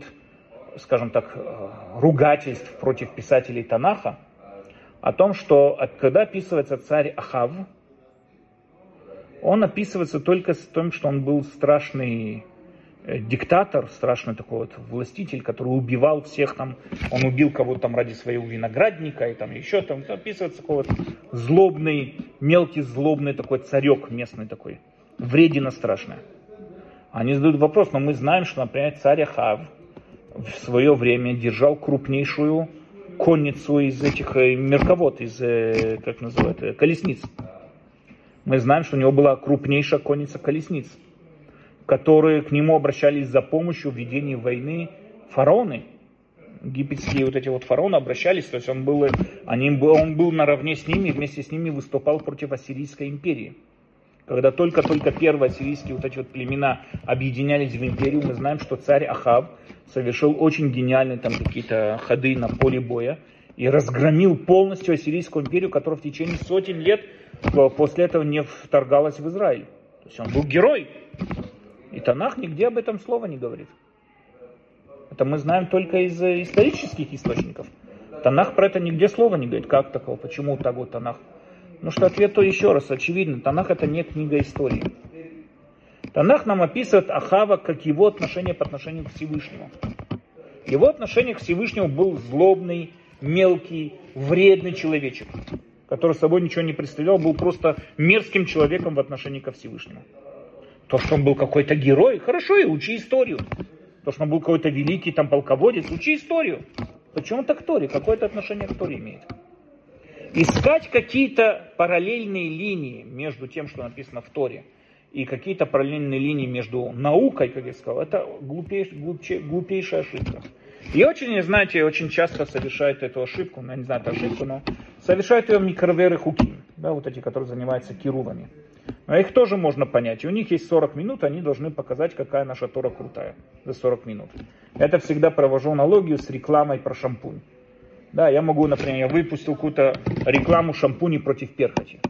скажем так, э, ругательств против писателей Танаха, о том, что когда описывается царь Ахав, он описывается только с тем, что он был страшный Э, диктатор, страшный такой вот властитель, который убивал всех там, он убил кого-то там ради своего виноградника и там еще там, описывается такой вот злобный, мелкий злобный такой царек местный такой, вредина страшная. Они задают вопрос, но мы знаем, что, например, царь Ахав в свое время держал крупнейшую конницу из этих э, мерковод, из, э, как называют, колесниц. Мы знаем, что у него была крупнейшая конница колесниц которые к нему обращались за помощью в ведении войны фараоны. Египетские вот эти вот фараоны обращались, то есть он был, они, он был наравне с ними, вместе с ними выступал против Ассирийской империи. Когда только-только первые ассирийские вот эти вот племена объединялись в империю, мы знаем, что царь Ахав совершил очень гениальные там какие-то ходы на поле боя и разгромил полностью ассирийскую империю, которая в течение сотен лет после этого не вторгалась в Израиль. То есть он был герой. И Танах нигде об этом слова не говорит. Это мы знаем только из э, исторических источников. Танах про это нигде слова не говорит. Как такого? Почему так вот Танах? Ну что ответ то еще раз, очевидно, Танах это не книга истории. Танах нам описывает Ахава как его отношение по отношению к Всевышнему. Его отношение к Всевышнему был злобный, мелкий, вредный человечек, который собой ничего не представлял, был просто мерзким человеком в отношении ко Всевышнему. То, что он был какой-то герой, хорошо, и учи историю. То, что он был какой-то великий там полководец, учи историю. Почему так к Торе? Какое это отношение к Торе имеет? Искать какие-то параллельные линии между тем, что написано в Торе, и какие-то параллельные линии между наукой, как я сказал, это глупейш, глупче, глупейшая ошибка. И очень, знаете, очень часто совершают эту ошибку, ну, я не знаю, это ошибку, но совершают ее микроверы хуки, да, вот эти, которые занимаются кирувами. Но их тоже можно понять. И у них есть 40 минут, они должны показать, какая наша Тора крутая за 40 минут. Это всегда провожу аналогию с рекламой про шампунь. Да, я могу, например, я выпустил какую-то рекламу шампуни против перхоти.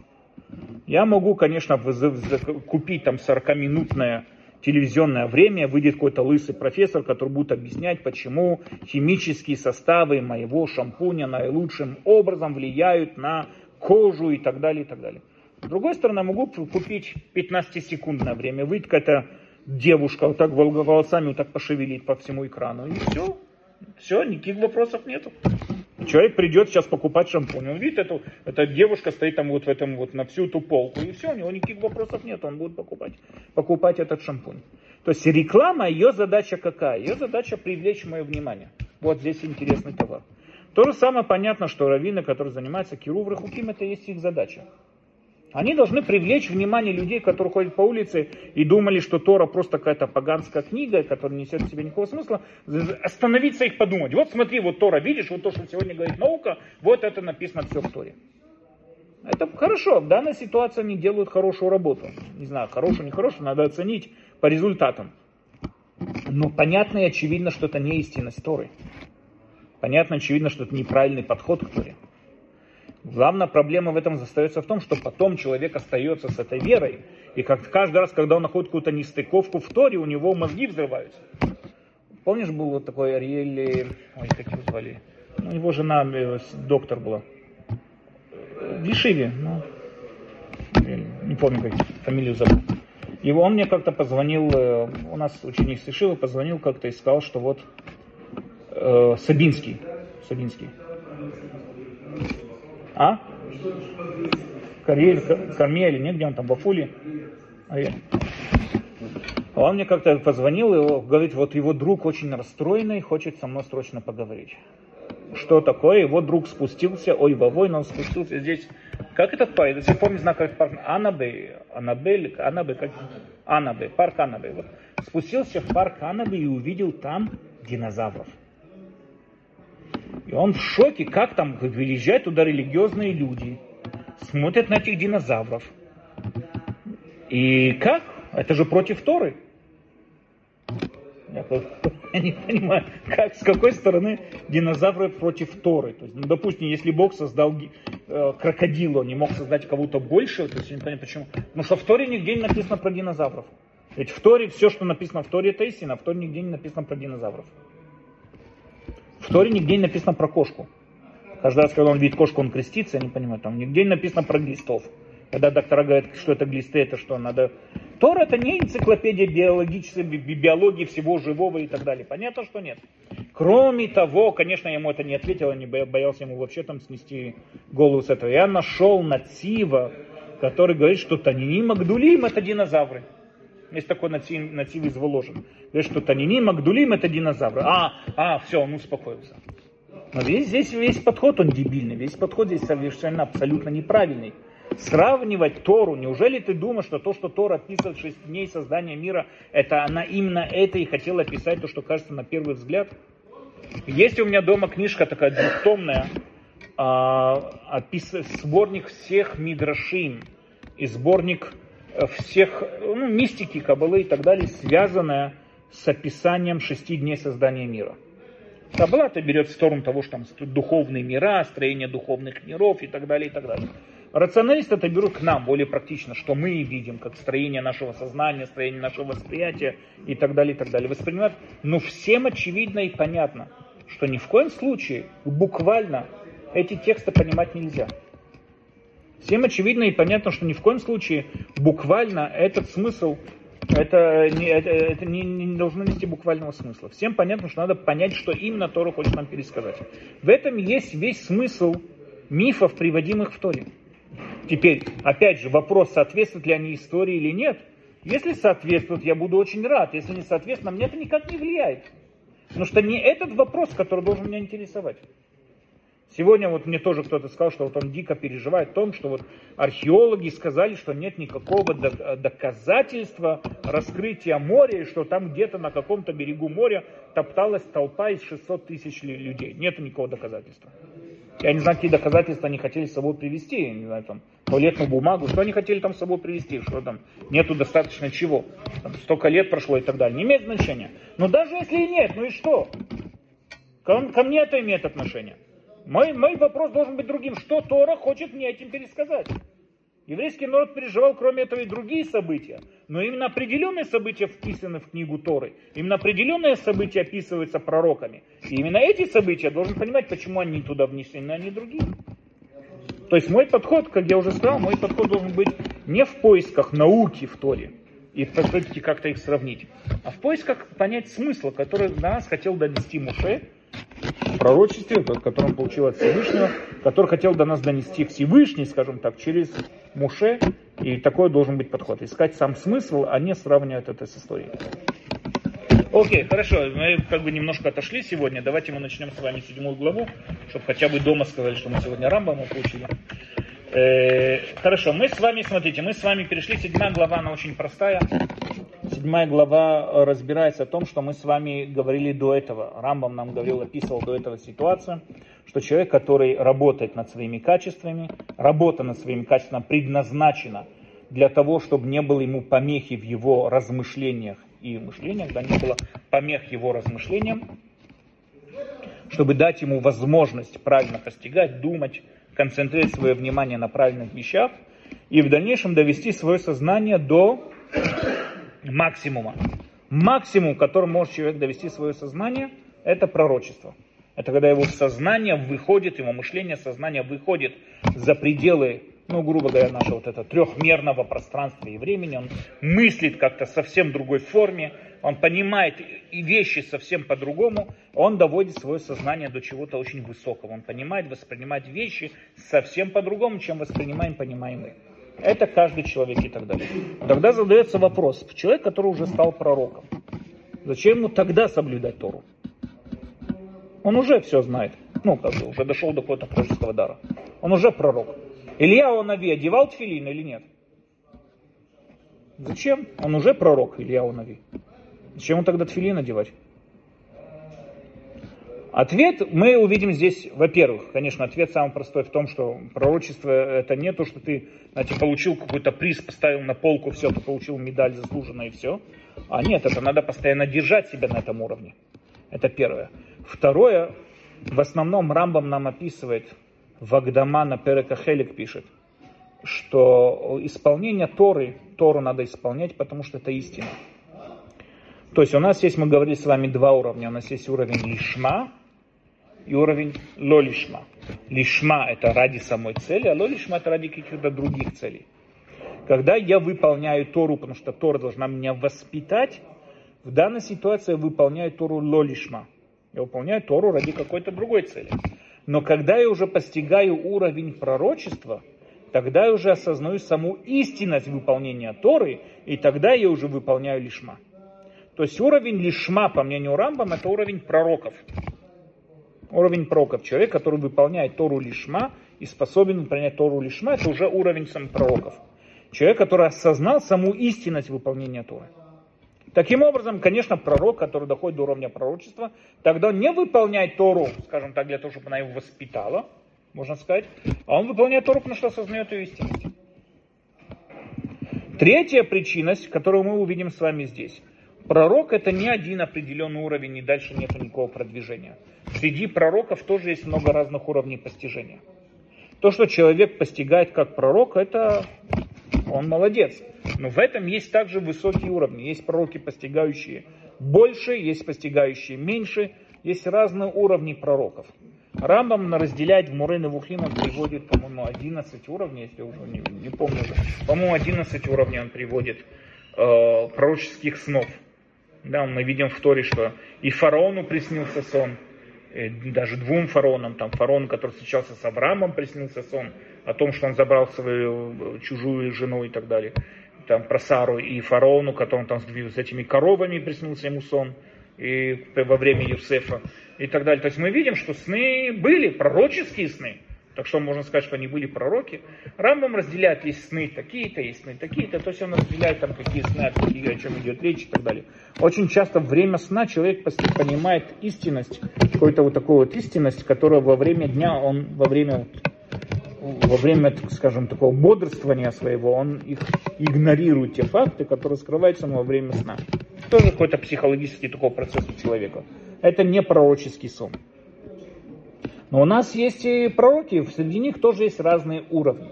Я могу, конечно, купить там 40-минутное телевизионное время, выйдет какой-то лысый профессор, который будет объяснять, почему химические составы моего шампуня наилучшим образом влияют на кожу и так далее, и так далее. С другой стороны, могу купить 15-секундное время, выйти какая-то девушка вот так волосами вот так пошевелить по всему экрану, и все. Все, никаких вопросов нету. Человек придет сейчас покупать шампунь. Он видит, эту, эта девушка стоит там вот в этом вот на всю эту полку. И все, у него никаких вопросов нет. Он будет покупать, покупать этот шампунь. То есть реклама, ее задача какая? Ее задача привлечь мое внимание. Вот здесь интересный товар. То же самое понятно, что раввины, которые занимаются кирув рахуким, это есть их задача. Они должны привлечь внимание людей, которые ходят по улице и думали, что Тора просто какая-то поганская книга, которая не несет в себе никакого смысла. Остановиться их подумать. Вот смотри, вот Тора, видишь, вот то, что сегодня говорит наука, вот это написано все в Торе. Это хорошо, в данной ситуации они делают хорошую работу. Не знаю, хорошую, нехорошую, надо оценить по результатам. Но понятно и очевидно, что это не истинность Торы. Понятно, очевидно, что это неправильный подход к Торе. Главная проблема в этом остается в том, что потом человек остается с этой верой. И как каждый раз, когда он находит какую-то нестыковку в Торе, у него мозги взрываются. Помнишь, был вот такой Ариэль, ой, как его звали? Ну, его жена э, доктор была. В Ешиве, ну, не помню, как фамилию забыл. Его, он мне как-то позвонил, э, у нас ученик с позвонил как-то и сказал, что вот э, Сабинский, Сабинский. А? Карель, Кармель, нет, где он там, Бафули? Ариэль. А он мне как-то позвонил и говорит, вот его друг очень расстроенный, хочет со мной срочно поговорить. Что такое? Его друг спустился, ой, вовой, но он спустился здесь. Как этот парк? Если помню, знак парк Анабе, Анабель, Анабе, как Анабе, парк Анабе. Вот. Спустился в парк Анабе и увидел там динозавров. И он в шоке, как там выезжают туда религиозные люди, смотрят на этих динозавров. И как? Это же против Торы. Я, я <laughs> не понимаю, как, с какой стороны динозавры против Торы. То есть, ну, допустим, если Бог создал э, крокодила, он не мог создать кого-то больше, то есть я не понимаю почему. Потому что в Торе нигде не написано про динозавров. Ведь в Торе, все, что написано в Торе, это истина, а в Торе нигде не написано про динозавров. В Торе нигде не написано про кошку. Каждый раз, когда он видит кошку, он крестится, я не понимаю, там нигде не написано про глистов. Когда доктора говорят, что это глисты, это что, надо... Тор это не энциклопедия биологической, биологии всего живого и так далее. Понятно, что нет. Кроме того, конечно, я ему это не ответил, я не боялся ему вообще там снести голову с этого. Я нашел Нацива, который говорит, что Танини Магдулим это динозавры. Есть такой нацив, нацив из Воложин. Говорит, что Танини Магдулим это динозавры. А, а, все, он успокоился. Но весь, здесь весь подход, он дебильный. Весь подход здесь совершенно абсолютно неправильный сравнивать Тору. Неужели ты думаешь, что то, что Тора описывает шесть дней создания мира, это она именно это и хотела писать, то, что кажется на первый взгляд? Есть у меня дома книжка такая двухтомная, а, опис... сборник всех мидрашим и сборник всех ну, мистики, кабалы и так далее, связанная с описанием шести дней создания мира. Каббала-то берет в сторону того, что там духовные мира, строение духовных миров и так далее, и так далее. Рационалисты это берут к нам более практично, что мы видим, как строение нашего сознания, строение нашего восприятия и так далее, и так далее. Воспринимают, но всем очевидно и понятно, что ни в коем случае буквально эти тексты понимать нельзя. Всем очевидно и понятно, что ни в коем случае буквально этот смысл, это не, это, это не, не должно нести буквального смысла. Всем понятно, что надо понять, что именно Тора хочет нам пересказать. В этом есть весь смысл мифов, приводимых в Торе. Теперь, опять же, вопрос, соответствуют ли они истории или нет. Если соответствуют, я буду очень рад. Если не соответствуют, на меня это никак не влияет. Потому что не этот вопрос, который должен меня интересовать. Сегодня вот мне тоже кто-то сказал, что вот он дико переживает о том, что вот археологи сказали, что нет никакого доказательства раскрытия моря, и что там где-то на каком-то берегу моря топталась толпа из 600 тысяч людей. Нет никакого доказательства. Я не знаю, какие доказательства они хотели с собой привезти, я не знаю, там, туалетную бумагу, что они хотели там с собой привезти, что там нету достаточно чего. Там столько лет прошло и так далее. Не имеет значения. Но даже если и нет, ну и что? Ко, ко мне это имеет отношение. Мой, мой вопрос должен быть другим. Что Тора хочет мне этим пересказать? Еврейский народ переживал, кроме этого, и другие события. Но именно определенные события вписаны в книгу Торы. Именно определенные события описываются пророками. И именно эти события должен понимать, почему они туда внесены, а не другие. То есть мой подход, как я уже сказал, мой подход должен быть не в поисках науки в Торе и попробуйте как-то их сравнить, а в поисках понять смысла, который до нас хотел донести Муше, пророчестве, которое он получил от Всевышнего, который хотел до нас донести Всевышний, скажем так, через Муше. И такой должен быть подход. Искать сам смысл, а не сравнивать это с историей. Окей, хорошо, мы как бы немножко отошли сегодня. Давайте мы начнем с вами седьмую главу, чтобы хотя бы дома сказали, что мы сегодня Рамбама получили. Э, хорошо, мы с вами, смотрите, мы с вами перешли, седьмая глава, она очень простая седьмая глава разбирается о том, что мы с вами говорили до этого. Рамбам нам говорил, описывал до этого ситуацию, что человек, который работает над своими качествами, работа над своими качествами предназначена для того, чтобы не было ему помехи в его размышлениях и мышлениях, да, не было помех его размышлениям, чтобы дать ему возможность правильно постигать, думать, концентрировать свое внимание на правильных вещах и в дальнейшем довести свое сознание до максимума. Максимум, которым может человек довести свое сознание, это пророчество. Это когда его сознание выходит, его мышление, сознание выходит за пределы, ну, грубо говоря, нашего вот этого трехмерного пространства и времени. Он мыслит как-то совсем другой форме, он понимает и вещи совсем по-другому, он доводит свое сознание до чего-то очень высокого. Он понимает, воспринимает вещи совсем по-другому, чем воспринимаем, понимаем мы. Это каждый человек и так далее. Тогда задается вопрос, человек, который уже стал пророком, зачем ему тогда соблюдать Тору? Он уже все знает. Ну, как бы уже дошел до какого-то пророческого дара. Он уже пророк. Илья Онави одевал тфилин или нет? Зачем? Он уже пророк, Илья Онави. Зачем он тогда тфилин одевать? Ответ мы увидим здесь, во-первых, конечно, ответ самый простой в том, что пророчество это не то, что ты, знаете, получил какой-то приз, поставил на полку, все, ты получил медаль заслуженно и все. А нет, это надо постоянно держать себя на этом уровне. Это первое. Второе, в основном Рамбам нам описывает, Вагдама на Перекахелик пишет, что исполнение Торы, Тору надо исполнять, потому что это истина. То есть у нас есть, мы говорили с вами, два уровня. У нас есть уровень лишма и уровень лолишма. Лишма это ради самой цели, а лолишма это ради каких-то других целей. Когда я выполняю Тору, потому что Тора должна меня воспитать, в данной ситуации я выполняю Тору лолишма. Я выполняю Тору ради какой-то другой цели. Но когда я уже постигаю уровень пророчества, тогда я уже осознаю саму истинность выполнения Торы, и тогда я уже выполняю лишма. То есть уровень лишма, по мнению Рамбам, это уровень пророков. Уровень пророков. Человек, который выполняет Тору лишма и способен выполнять Тору лишма, это уже уровень сам пророков. Человек, который осознал саму истинность выполнения Торы. Таким образом, конечно, пророк, который доходит до уровня пророчества, тогда он не выполняет Тору, скажем так, для того, чтобы она его воспитала, можно сказать, а он выполняет Тору, потому что осознает ее истинность. Третья причина, которую мы увидим с вами здесь. Пророк это не один определенный уровень, и дальше нет никакого продвижения. Среди пророков тоже есть много разных уровней постижения. То, что человек постигает как пророк, это он молодец. Но в этом есть также высокие уровни. Есть пророки, постигающие больше, есть постигающие меньше, есть разные уровни пророков. Рамбам разделяет в Мурен и Вухим, он приводит, по-моему, 11 уровней, если уже не, не помню. По-моему, 11 уровней он приводит э, пророческих снов. Да, мы видим в Торе, что и фараону приснился сон, даже двум фараонам, там фараону, который встречался с Авраамом, приснился сон о том, что он забрал свою э, чужую жену и так далее там, про Сару и фараону, который там с этими коровами приснился ему сон и во время Юсефа и так далее. То есть мы видим, что сны были, пророческие сны. Так что можно сказать, что они были пророки. Рамбам разделяет, есть сны такие-то, есть сны такие-то. То есть он разделяет там какие сны, какие, о чем идет речь и так далее. Очень часто время сна человек понимает истинность, какую-то вот такую вот истинность, которая во время дня, он во время во время, скажем, такого бодрствования своего, он их игнорирует те факты, которые скрываются во время сна. Тоже какой-то психологический такой процесс у человека. Это не пророческий сон. Но у нас есть и пророки, среди них тоже есть разные уровни.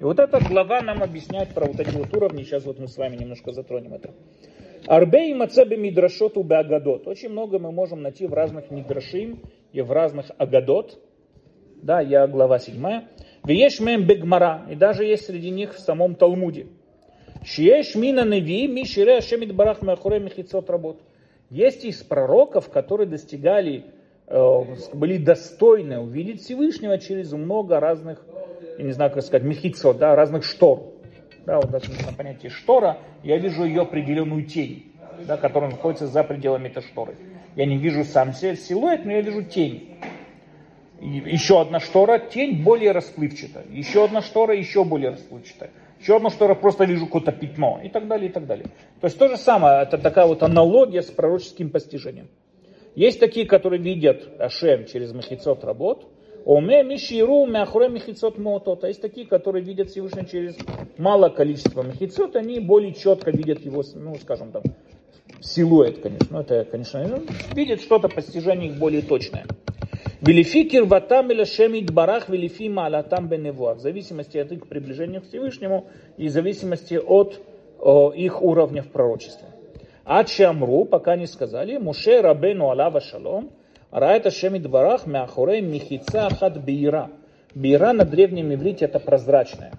И вот эта глава нам объясняет про вот эти вот уровни. Сейчас вот мы с вами немножко затронем это. Арбей мацебе мидрашоту агадот. Очень много мы можем найти в разных мидрашим и в разных агадот. Да, я глава седьмая. Вееш мем бегмара, и даже есть среди них в самом Талмуде. Шиеш мина неви, ми шире ашемит барах махуре мехицот работ. Есть из пророков, которые достигали, были достойны увидеть Всевышнего через много разных, я не знаю, как сказать, мехицот, да, разных штор. Да, вот даже на понятие штора, я вижу ее определенную тень, да, которая находится за пределами этой шторы. Я не вижу сам силуэт, но я вижу тень еще одна штора, тень более расплывчатая. Еще одна штора, еще более расплывчатая. Еще одна штора, просто вижу какое-то пятно. И так далее, и так далее. То есть то же самое, это такая вот аналогия с пророческим постижением. Есть такие, которые видят Ашем через махицот работ. Оме миширу мяхуре махицот мотот. А есть такие, которые видят Всевышний через малое количество махицот. Они более четко видят его, ну, скажем там, силуэт, конечно. Ну, это, конечно, видят что-то, постижение их более точное. Велифи кирватам или шемит барах, велифи маалатам беневуа. В зависимости от их приближения к Всевышнему и в зависимости от о, их уровня в пророчестве. Ачи Амру, пока не сказали, Муше Рабену Алава Шалом, Раэта Шемит Барах Мяхурей Михица Ахат Бейра. Бейра на древнем иврите это прозрачное.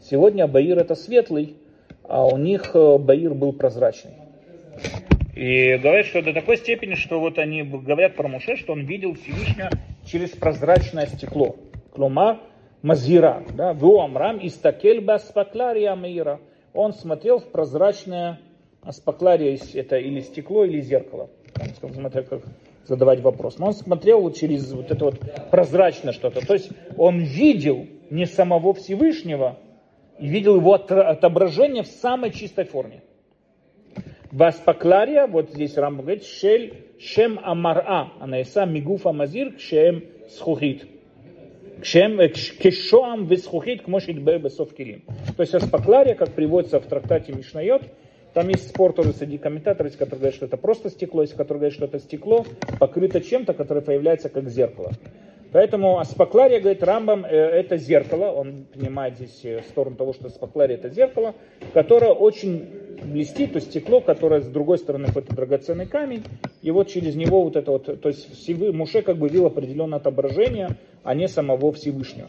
Сегодня Баир это светлый, а у них э, Баир был прозрачный. И говорят, что до такой степени, что вот они говорят про Муше, что он видел Всевышнего через прозрачное стекло. Клума Мазира, да, в Амрам истакель баспаклария мира. Он смотрел в прозрачное аспаклария, это или стекло, или зеркало. Смотря как задавать вопрос. Но он смотрел через вот это вот прозрачное что-то. То есть он видел не самого Всевышнего, и видел его отображение в самой чистой форме. Васпаклария, вот здесь Рамбам говорит, шель шем амара, анаиса мигуф амазир кшем схухит. Кшем кешоам висхухит кмошит бесов килим. То есть аспаклария, как приводится в трактате Мишнайот, там есть спор тоже среди комментаторов, которые говорят, что это просто стекло, есть которые говорят, что это стекло покрыто чем-то, которое появляется как зеркало. Поэтому аспаклария, говорит Рамбам, э, это зеркало, он понимает здесь э, сторону того, что аспаклария это зеркало, которое очень блестит, то есть стекло, которое с другой стороны какой-то драгоценный камень, и вот через него вот это вот, то есть Муше как бы видел определенное отображение, а не самого Всевышнего.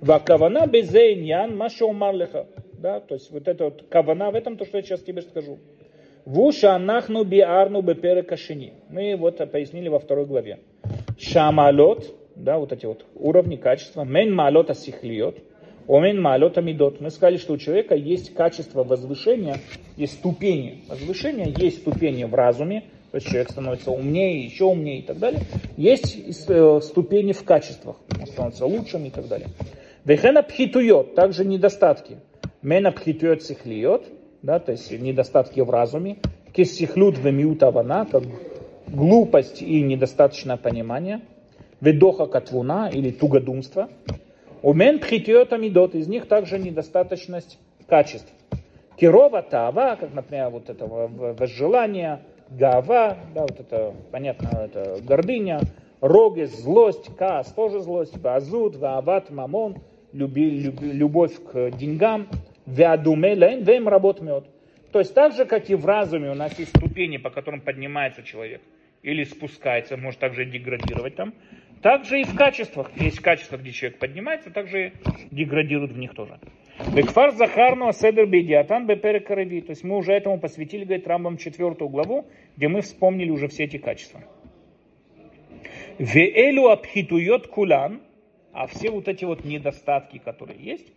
Вакавана безейньян машо марлеха. Да, то есть вот это вот кавана в этом, то, что я сейчас тебе скажу. Вуша анахну биарну беперекашини. Мы вот пояснили во второй главе. Шамалот, да, вот эти вот уровни качества, мен малот асихлиот, омен малот амидот. Мы сказали, что у человека есть качество возвышения, есть ступени. Возвышения есть ступени в разуме, то есть человек становится умнее, еще умнее и так далее. Есть э, ступени в качествах, он становится лучшим и так далее. Вехена пхитует, также недостатки. Мена пхитует сихлиот, да, то есть недостатки в разуме. Кисихлют вемиутавана, как глупость и недостаточное понимание, ведоха катвуна или тугодумство. Умен пхитиот амидот, из них также недостаточность качеств. Кирова тава, как, например, вот это возжелание, гава, да, вот это, понятно, это гордыня, рогес, злость, каас, тоже злость, базут, ваават, мамон, люби, любовь к деньгам, веадуме лейн, вем работ мед. То есть так же, как и в разуме, у нас есть ступени, по которым поднимается человек – или спускается, может также деградировать там. Также и в качествах. Есть качества, где человек поднимается, также деградирует в них тоже. Бекфар Захарну Аседер Бедиатан Беперекарави. То есть мы уже этому посвятили, говорит Рамбам, четвертую главу, где мы вспомнили уже все эти качества. Веэлю абхитуйот кулан, а все вот эти вот недостатки, которые есть,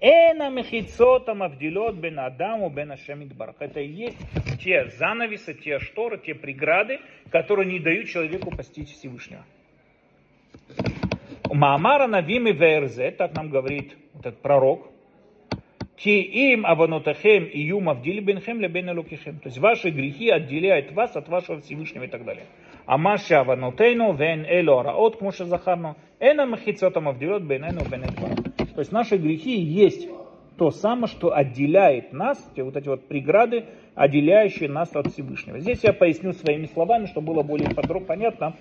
Эна мехицота мавдилот бен Адаму бен Ашемит Барах. Это и есть те занавесы, те шторы, те преграды, которые не дают человеку постичь Всевышнего. Маамара Навими Верзе, так нам говорит этот пророк, Ки им аванотахем и юм авдили бенхем лебен элокихем. То есть ваши грехи отделяют вас от вашего Всевышнего и так далее. А маша аванотейну вен эло араот, кмуша захарно, эна махицотам авдилот бенену бен то есть наши грехи есть то самое, что отделяет нас, те вот эти вот преграды, отделяющие нас от Всевышнего. Здесь я поясню своими словами, чтобы было более подробно понятно.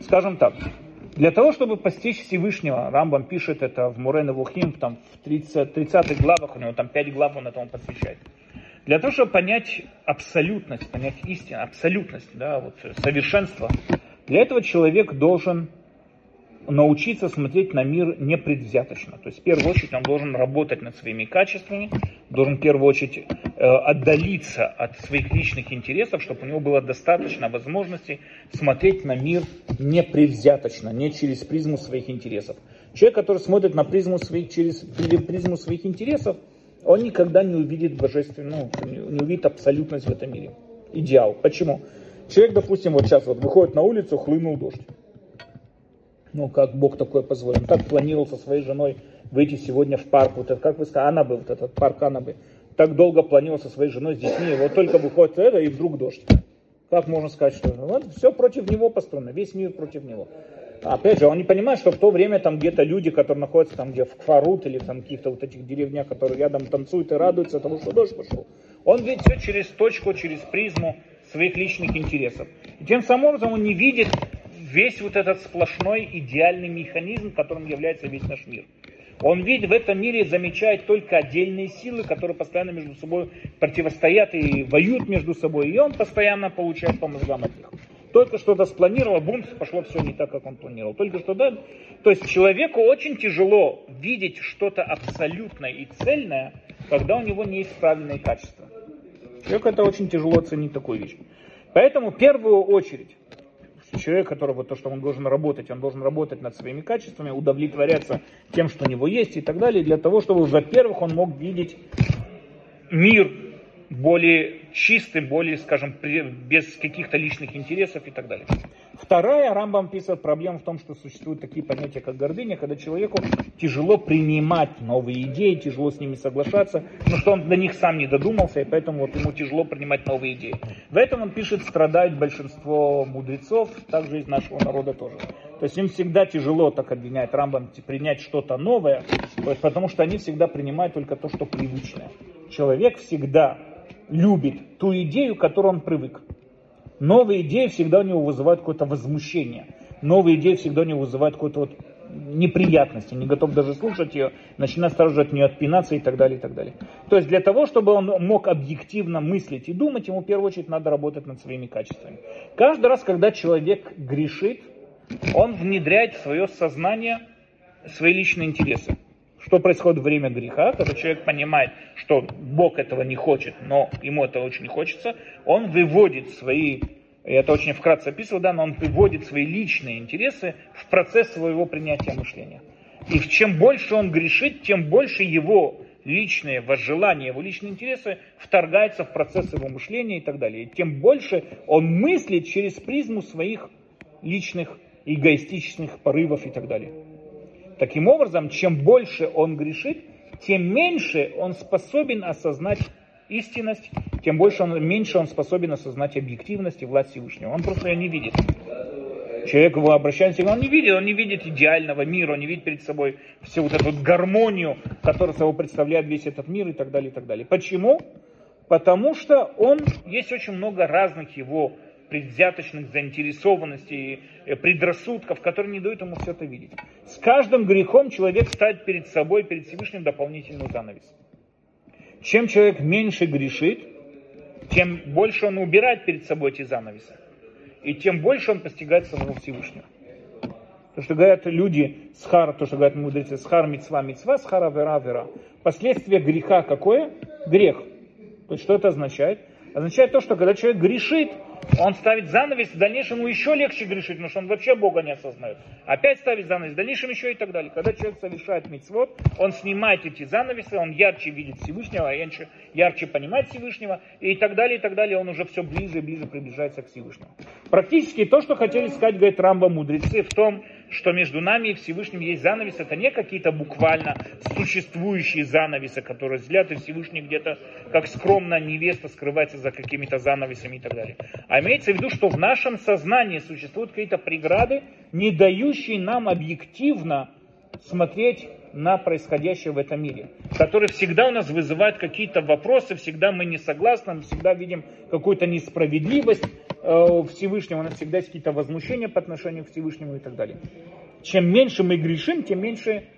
Скажем так, для того, чтобы постичь Всевышнего, Рамбам пишет это в Мурен Вухим, там в 30, 30 главах, у него там 5 глав он этому посвящает. Для того, чтобы понять абсолютность, понять истину, абсолютность, да, вот совершенство, для этого человек должен научиться смотреть на мир непредвзяточно. То есть в первую очередь он должен работать над своими качествами, должен в первую очередь э, отдалиться от своих личных интересов, чтобы у него было достаточно возможности смотреть на мир непредвзяточно, не через призму своих интересов. Человек, который смотрит на призму своих, через призму своих интересов, он никогда не увидит божественную, ну, не увидит абсолютность в этом мире. Идеал. Почему? Человек, допустим, вот сейчас вот выходит на улицу, хлынул дождь ну, как Бог такое позволил. Он так планировал со своей женой выйти сегодня в парк, вот это, как вы сказали, Анабы, вот этот парк Анабы. Так долго планировал со своей женой, с детьми, вот только выходит это, и вдруг дождь. Как можно сказать, что вот все против него построено, весь мир против него. Опять же, он не понимает, что в то время там где-то люди, которые находятся там где в Кфарут или там каких-то вот этих деревнях, которые рядом танцуют и радуются тому, что дождь пошел. Он видит все через точку, через призму своих личных интересов. И тем самым образом он не видит весь вот этот сплошной идеальный механизм, которым является весь наш мир. Он видит в этом мире, замечает только отдельные силы, которые постоянно между собой противостоят и воюют между собой. И он постоянно получает по мозгам от них. Только что-то спланировал, бум, пошло все не так, как он планировал. Только что, да. То есть человеку очень тяжело видеть что-то абсолютное и цельное, когда у него не есть правильные качества. Человеку это очень тяжело оценить такую вещь. Поэтому в первую очередь человек, которого то, что он должен работать, он должен работать над своими качествами, удовлетворяться тем, что у него есть и так далее, для того, чтобы, во-первых, он мог видеть мир более чистым, более, скажем, без каких-то личных интересов и так далее. Вторая, Рамбам писает, проблема в том, что существуют такие понятия, как гордыня, когда человеку тяжело принимать новые идеи, тяжело с ними соглашаться, но что он до них сам не додумался, и поэтому вот ему тяжело принимать новые идеи. В этом он пишет, страдает большинство мудрецов, также из нашего народа тоже. То есть им всегда тяжело, так обвиняет Рамбам, принять что-то новое, потому что они всегда принимают только то, что привычное. Человек всегда любит ту идею, к которой он привык. Новые идеи всегда у него вызывают какое-то возмущение. Новые идеи всегда у него вызывают какое-то вот неприятности, не готов даже слушать ее, начинает сразу же от нее отпинаться и так далее, и так далее. То есть для того, чтобы он мог объективно мыслить и думать, ему в первую очередь надо работать над своими качествами. Каждый раз, когда человек грешит, он внедряет в свое сознание свои личные интересы. Что происходит во время греха, когда человек понимает, что Бог этого не хочет, но ему это очень хочется, он выводит свои, я это очень вкратце описывал, да, но он выводит свои личные интересы в процесс своего принятия мышления. И чем больше он грешит, тем больше его личные возжелания, его личные интересы вторгаются в процесс его мышления и так далее. И тем больше он мыслит через призму своих личных эгоистичных порывов и так далее. Таким образом, чем больше он грешит, тем меньше он способен осознать истинность, тем больше он, меньше он способен осознать объективность и власть Всевышнего. Он просто ее не видит. Человек его обращается, он не видит, он не видит идеального мира, он не видит перед собой всю вот эту гармонию, которая собой представляет весь этот мир и так далее, и так далее. Почему? Потому что он, есть очень много разных его предвзяточных заинтересованностей, э, предрассудков, которые не дают ему все это видеть. С каждым грехом человек ставит перед собой, перед Всевышним дополнительный занавес. Чем человек меньше грешит, тем больше он убирает перед собой эти занавесы. И тем больше он постигает самого Всевышнего. То, что говорят люди, схар, то, что говорят мудрецы, схар, мецва, мецва, схара, вера, вера. Последствие греха какое? Грех. То есть, что это означает? Означает то, что когда человек грешит, он ставит занавес, в дальнейшем ему еще легче грешить, потому что он вообще Бога не осознает. Опять ставит занавес, в дальнейшем еще и так далее. Когда человек совершает мицвод, он снимает эти занавесы, он ярче видит Всевышнего, ярче, ярче понимает Всевышнего, и так далее, и так далее, он уже все ближе и ближе приближается к Всевышнему. Практически то, что хотели сказать, говорит Рамба, мудрецы, в том, что между нами и Всевышним есть занавес, это не какие-то буквально существующие занавесы, которые взгляд и Всевышний где-то, как скромная невеста, скрывается за какими-то занавесами и так далее. А имеется в виду, что в нашем сознании существуют какие-то преграды, не дающие нам объективно смотреть на происходящее в этом мире, которые всегда у нас вызывают какие-то вопросы, всегда мы не согласны, мы всегда видим какую-то несправедливость Всевышнего, у нас всегда есть какие-то возмущения по отношению к Всевышнему и так далее. Чем меньше мы грешим, тем меньше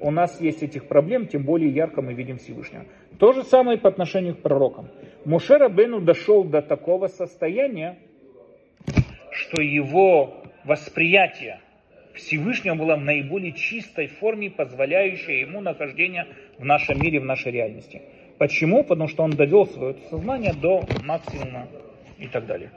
у нас есть этих проблем, тем более ярко мы видим Всевышнего. То же самое по отношению к пророкам. Мушера Бену дошел до такого состояния, что его восприятие Всевышнего было в наиболее чистой форме, позволяющей ему нахождение в нашем мире, в нашей реальности. Почему? Потому что он довел свое сознание до максимума и так далее.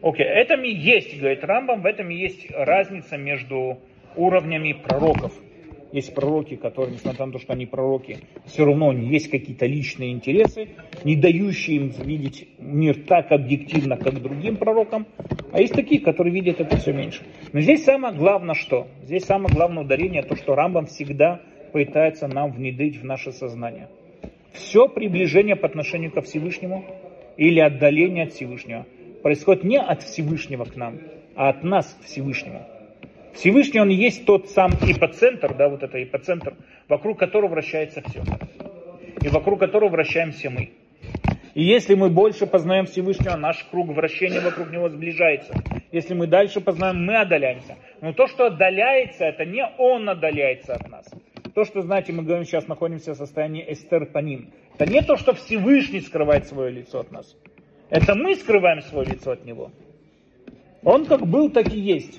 Окей, okay. это и есть, говорит Рамбам, в этом и есть разница между уровнями пророков – есть пророки, которые, несмотря на то, что они пророки, все равно у них есть какие-то личные интересы, не дающие им видеть мир так объективно, как другим пророкам. А есть такие, которые видят это все меньше. Но здесь самое главное что? Здесь самое главное ударение, то, что Рамбам всегда пытается нам внедрить в наше сознание. Все приближение по отношению ко Всевышнему или отдаление от Всевышнего происходит не от Всевышнего к нам, а от нас к Всевышнему. Всевышний, он есть тот сам ипоцентр, да, вот это ипоцентр, вокруг которого вращается все. И вокруг которого вращаемся мы. И если мы больше познаем Всевышнего, наш круг вращения вокруг него сближается. Если мы дальше познаем, мы отдаляемся. Но то, что отдаляется, это не он отдаляется от нас. То, что, знаете, мы говорим, сейчас находимся в состоянии эстер по ним. Это не то, что Всевышний скрывает свое лицо от нас. Это мы скрываем свое лицо от него. Он как был, так и есть.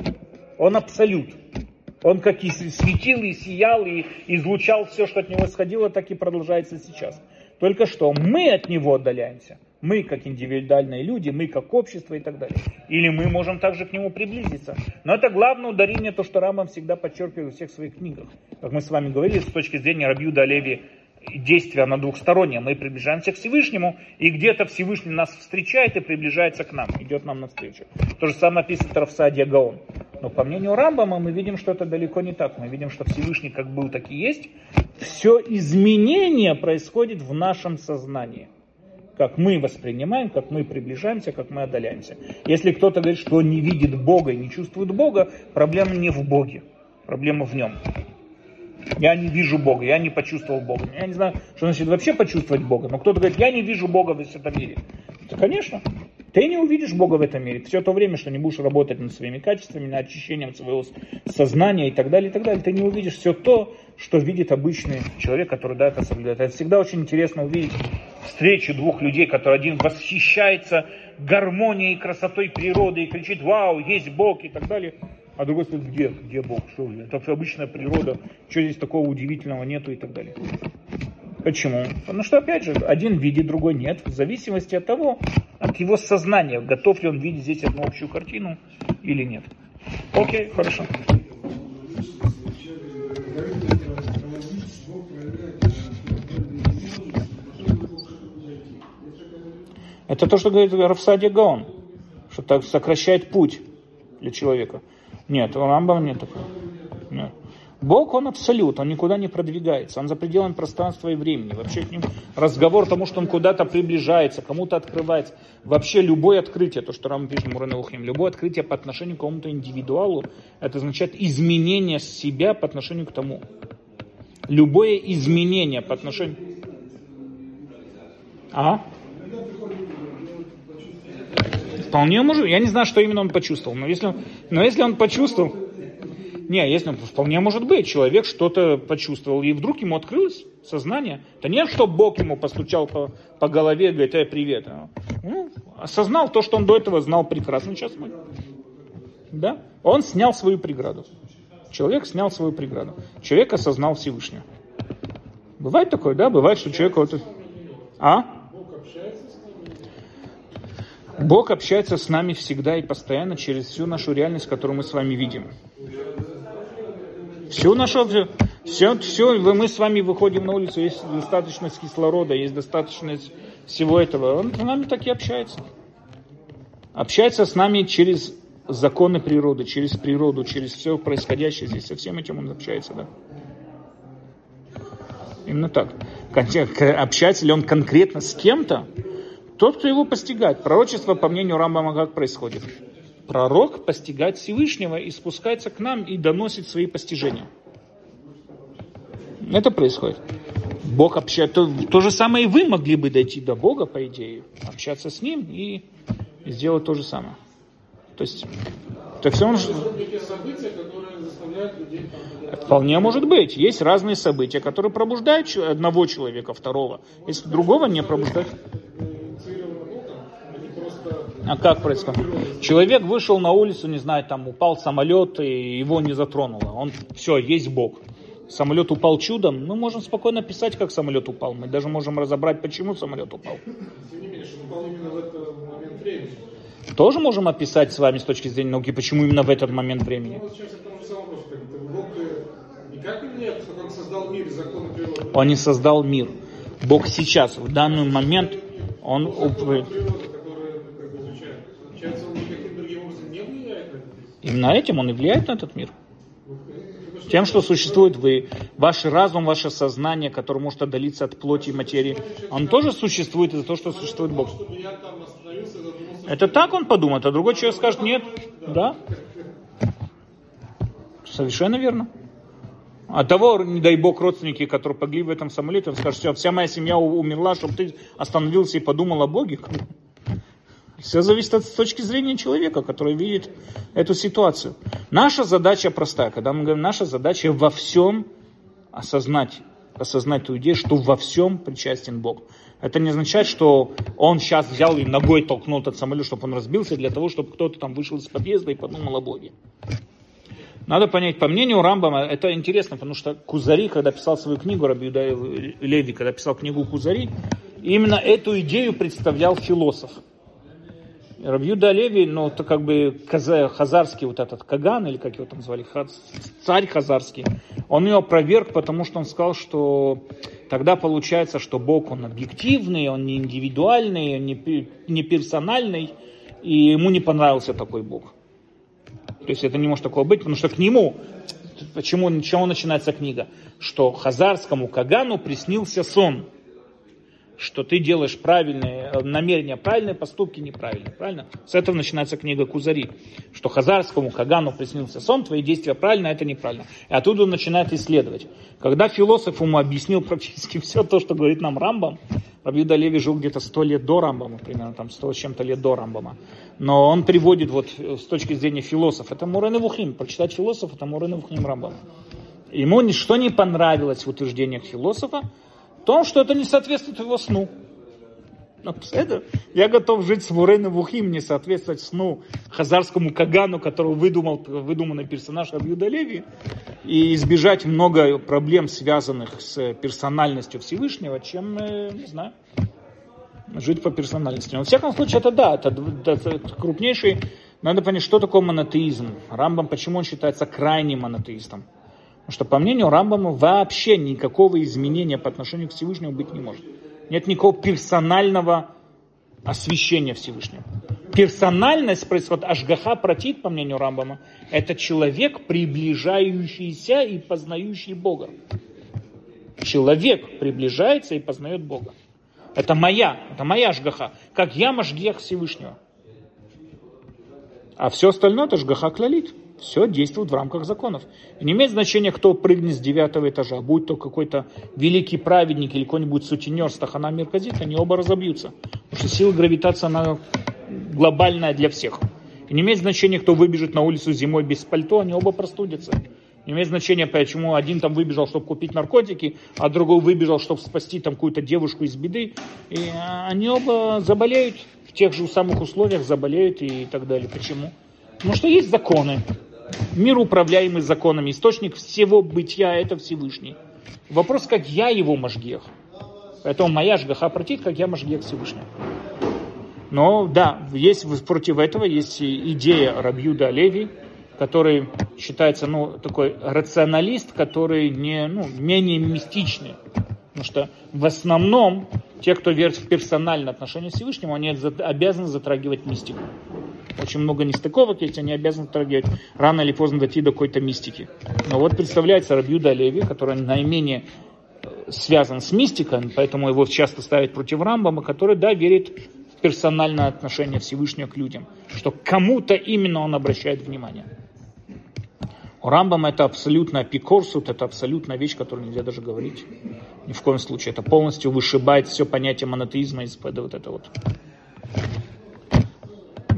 Он абсолют. Он как и светил, и сиял, и излучал все, что от него исходило, так и продолжается сейчас. Только что мы от него отдаляемся. Мы как индивидуальные люди, мы как общество и так далее. Или мы можем также к нему приблизиться. Но это главное ударение, то, что Рамбам всегда подчеркивает в всех своих книгах. Как мы с вами говорили, с точки зрения Рабьюда Леви, действие на двухстороннее. Мы приближаемся к Всевышнему, и где-то Всевышний нас встречает и приближается к нам, идет нам навстречу. То же самое в Равсадия Гаон. Но по мнению Рамбама мы видим, что это далеко не так. Мы видим, что Всевышний как был, так и есть. Все изменение происходит в нашем сознании. Как мы воспринимаем, как мы приближаемся, как мы отдаляемся. Если кто-то говорит, что не видит Бога и не чувствует Бога, проблема не в Боге, проблема в нем. Я не вижу Бога, я не почувствовал Бога. Я не знаю, что значит вообще почувствовать Бога. Но кто-то говорит, я не вижу Бога в этом мире. Да, конечно. Ты не увидишь Бога в этом мире. Все то время, что не будешь работать над своими качествами, над очищением своего сознания и так далее, и так далее, ты не увидишь все то, что видит обычный человек, который да, это соблюдает. Это всегда очень интересно увидеть встречу двух людей, который один восхищается гармонией красотой природы и кричит, вау, есть Бог и так далее. А другой сказать, где, где Бог, что это все обычная природа, что здесь такого удивительного нету и так далее. Почему? Потому что, опять же, один видит, другой нет, в зависимости от того, от его сознания, готов ли он видеть здесь одну общую картину или нет. Окей, хорошо. Это то, что говорит Рафсади Гаон, что так сокращает путь для человека. Нет, у Рамбама нет такого. Нет. Бог, он абсолют, он никуда не продвигается, он за пределами пространства и времени. Вообще к ним разговор тому, что он куда-то приближается, кому-то открывается. Вообще любое открытие, то, что Рам пишет Мурен любое открытие по отношению к кому-то индивидуалу, это означает изменение себя по отношению к тому. Любое изменение по отношению... А? Вполне может, я не знаю, что именно он почувствовал, но если, но если он почувствовал, не, если вполне может быть, человек что-то почувствовал, и вдруг ему открылось сознание. Это не, что Бог ему постучал по, по голове говорит, эй, привет. Ну, осознал то, что он до этого знал прекрасно, сейчас мы. Да? Он снял свою преграду. Человек снял свою преграду. Человек осознал Всевышнего. Бывает такое, да? Бывает, что человек вот... А? Бог общается с нами всегда и постоянно через всю нашу реальность, которую мы с вами видим. Всю нашу, все, все, мы с вами выходим на улицу, есть достаточность кислорода, есть достаточность всего этого. Он с нами так и общается. Общается с нами через законы природы, через природу, через все происходящее здесь. Со всем этим он общается, да. Именно так. Общается ли он конкретно с кем-то, тот, кто его постигает. Пророчество, по мнению Рамбама, как происходит? Пророк постигает Всевышнего и спускается к нам и доносит свои постижения. Это происходит. Бог общается. То, то же самое и вы могли бы дойти до Бога, по идее, общаться с Ним и, сделать то же самое. То есть, так все он... Вполне может быть. Есть разные события, которые пробуждают одного человека, второго. Если другого не пробуждают. А как происходит? Человек вышел на улицу, не знаю, там упал самолет, и его не затронуло. Он, все, есть Бог. Самолет упал чудом. Мы можем спокойно писать, как самолет упал. Мы даже можем разобрать, почему самолет упал. Тоже можем описать с вами с точки зрения науки, почему именно в этот момент времени. Он не создал мир. Бог сейчас, в данный момент, он Именно этим он и влияет на этот мир. Тем, что существует вы, ваш разум, ваше сознание, которое может отдалиться от плоти и материи, он тоже существует из-за того, что существует Бог. Это так он подумает, а другой человек скажет, нет, да. Совершенно верно. А того, не дай бог, родственники, которые погибли в этом самолете, он скажет, все, вся моя семья умерла, чтобы ты остановился и подумал о Боге. Все зависит от точки зрения человека, который видит эту ситуацию. Наша задача простая. Когда мы говорим, наша задача во всем осознать, осознать ту идею, что во всем причастен Бог. Это не означает, что он сейчас взял и ногой толкнул этот самолет, чтобы он разбился, для того, чтобы кто-то там вышел из подъезда и подумал о Боге. Надо понять, по мнению Рамбама, это интересно, потому что Кузари, когда писал свою книгу, Рабиуда Леви, когда писал книгу Кузари, именно эту идею представлял философ. Рабьюда Леви, ну, это как бы хазарский вот этот Каган, или как его там звали, царь хазарский, он ее опроверг, потому что он сказал, что тогда получается, что Бог, он объективный, он не индивидуальный, он не, не персональный, и ему не понравился такой Бог. То есть это не может такого быть, потому что к нему, почему, чего начинается книга? Что хазарскому Кагану приснился сон – что ты делаешь правильные э, намерения, правильные поступки неправильные. Правильно? С этого начинается книга Кузари. Что Хазарскому Кагану приснился сон, твои действия правильно, а это неправильно. И оттуда он начинает исследовать. Когда философ ему объяснил практически <laughs> все то, что говорит нам Рамбам, Рабиуда Леви жил где-то сто лет до Рамбама, примерно там сто с чем-то лет до Рамбама. Но он приводит вот э, с точки зрения философа, это Мурен Вухим, прочитать философ, это Мурен Вухим Рамбама. Ему ничто не понравилось в утверждениях философа, том, что это не соответствует его сну. Ну, это, я готов жить с Муреном Вухим, не соответствовать сну хазарскому Кагану, которого выдумал выдуманный персонаж Абьюда Леви, и избежать много проблем, связанных с персональностью Всевышнего, чем, э, не знаю, жить по персональности. Но, во всяком случае, это да, это, это, это крупнейший, надо понять, что такое монотеизм. Рамбам, почему он считается крайним монотеистом? Что, по мнению Рамбама, вообще никакого изменения по отношению к Всевышнему быть не может. Нет никакого персонального освящения Всевышнего. Персональность происходит, ашгаха протит, по мнению Рамбама, это человек, приближающийся и познающий Бога. Человек приближается и познает Бога. Это моя, это моя ашгаха, как я машгех Всевышнего. А все остальное это ашгаха клалит. Все действует в рамках законов. И не имеет значения, кто прыгнет с девятого этажа, будь то какой-то великий праведник или какой-нибудь сутенер Стахана Мерказит, они оба разобьются. Потому что сила гравитации, она глобальная для всех. И не имеет значения, кто выбежит на улицу зимой без пальто, они оба простудятся. Не имеет значения, почему один там выбежал, чтобы купить наркотики, а другой выбежал, чтобы спасти там какую-то девушку из беды. И они оба заболеют в тех же самых условиях, заболеют и так далее. Почему? Потому что есть законы. Мир управляемый законами. Источник всего бытия – это Всевышний. Вопрос, как я его мажгех. Поэтому моя жгаха протит, как я мажгех Всевышний. Но да, есть против этого есть идея Рабьюда Леви, который считается ну, такой рационалист, который не, ну, менее мистичный. Потому что в основном те, кто верит в персональное отношение к Всевышнему, они обязаны затрагивать мистику очень много нестыковок есть, они обязаны затрагивать рано или поздно дойти до какой-то мистики. Но вот представляется Рабьюда Леви, который наименее э, связан с мистикой, поэтому его часто ставят против Рамбама, который, да, верит в персональное отношение Всевышнего к людям, что кому-то именно он обращает внимание. У Рамбама это абсолютно апикорсут, это абсолютная вещь, которую нельзя даже говорить. Ни в коем случае. Это полностью вышибает все понятие монотеизма из вот это вот.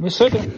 Miss Second.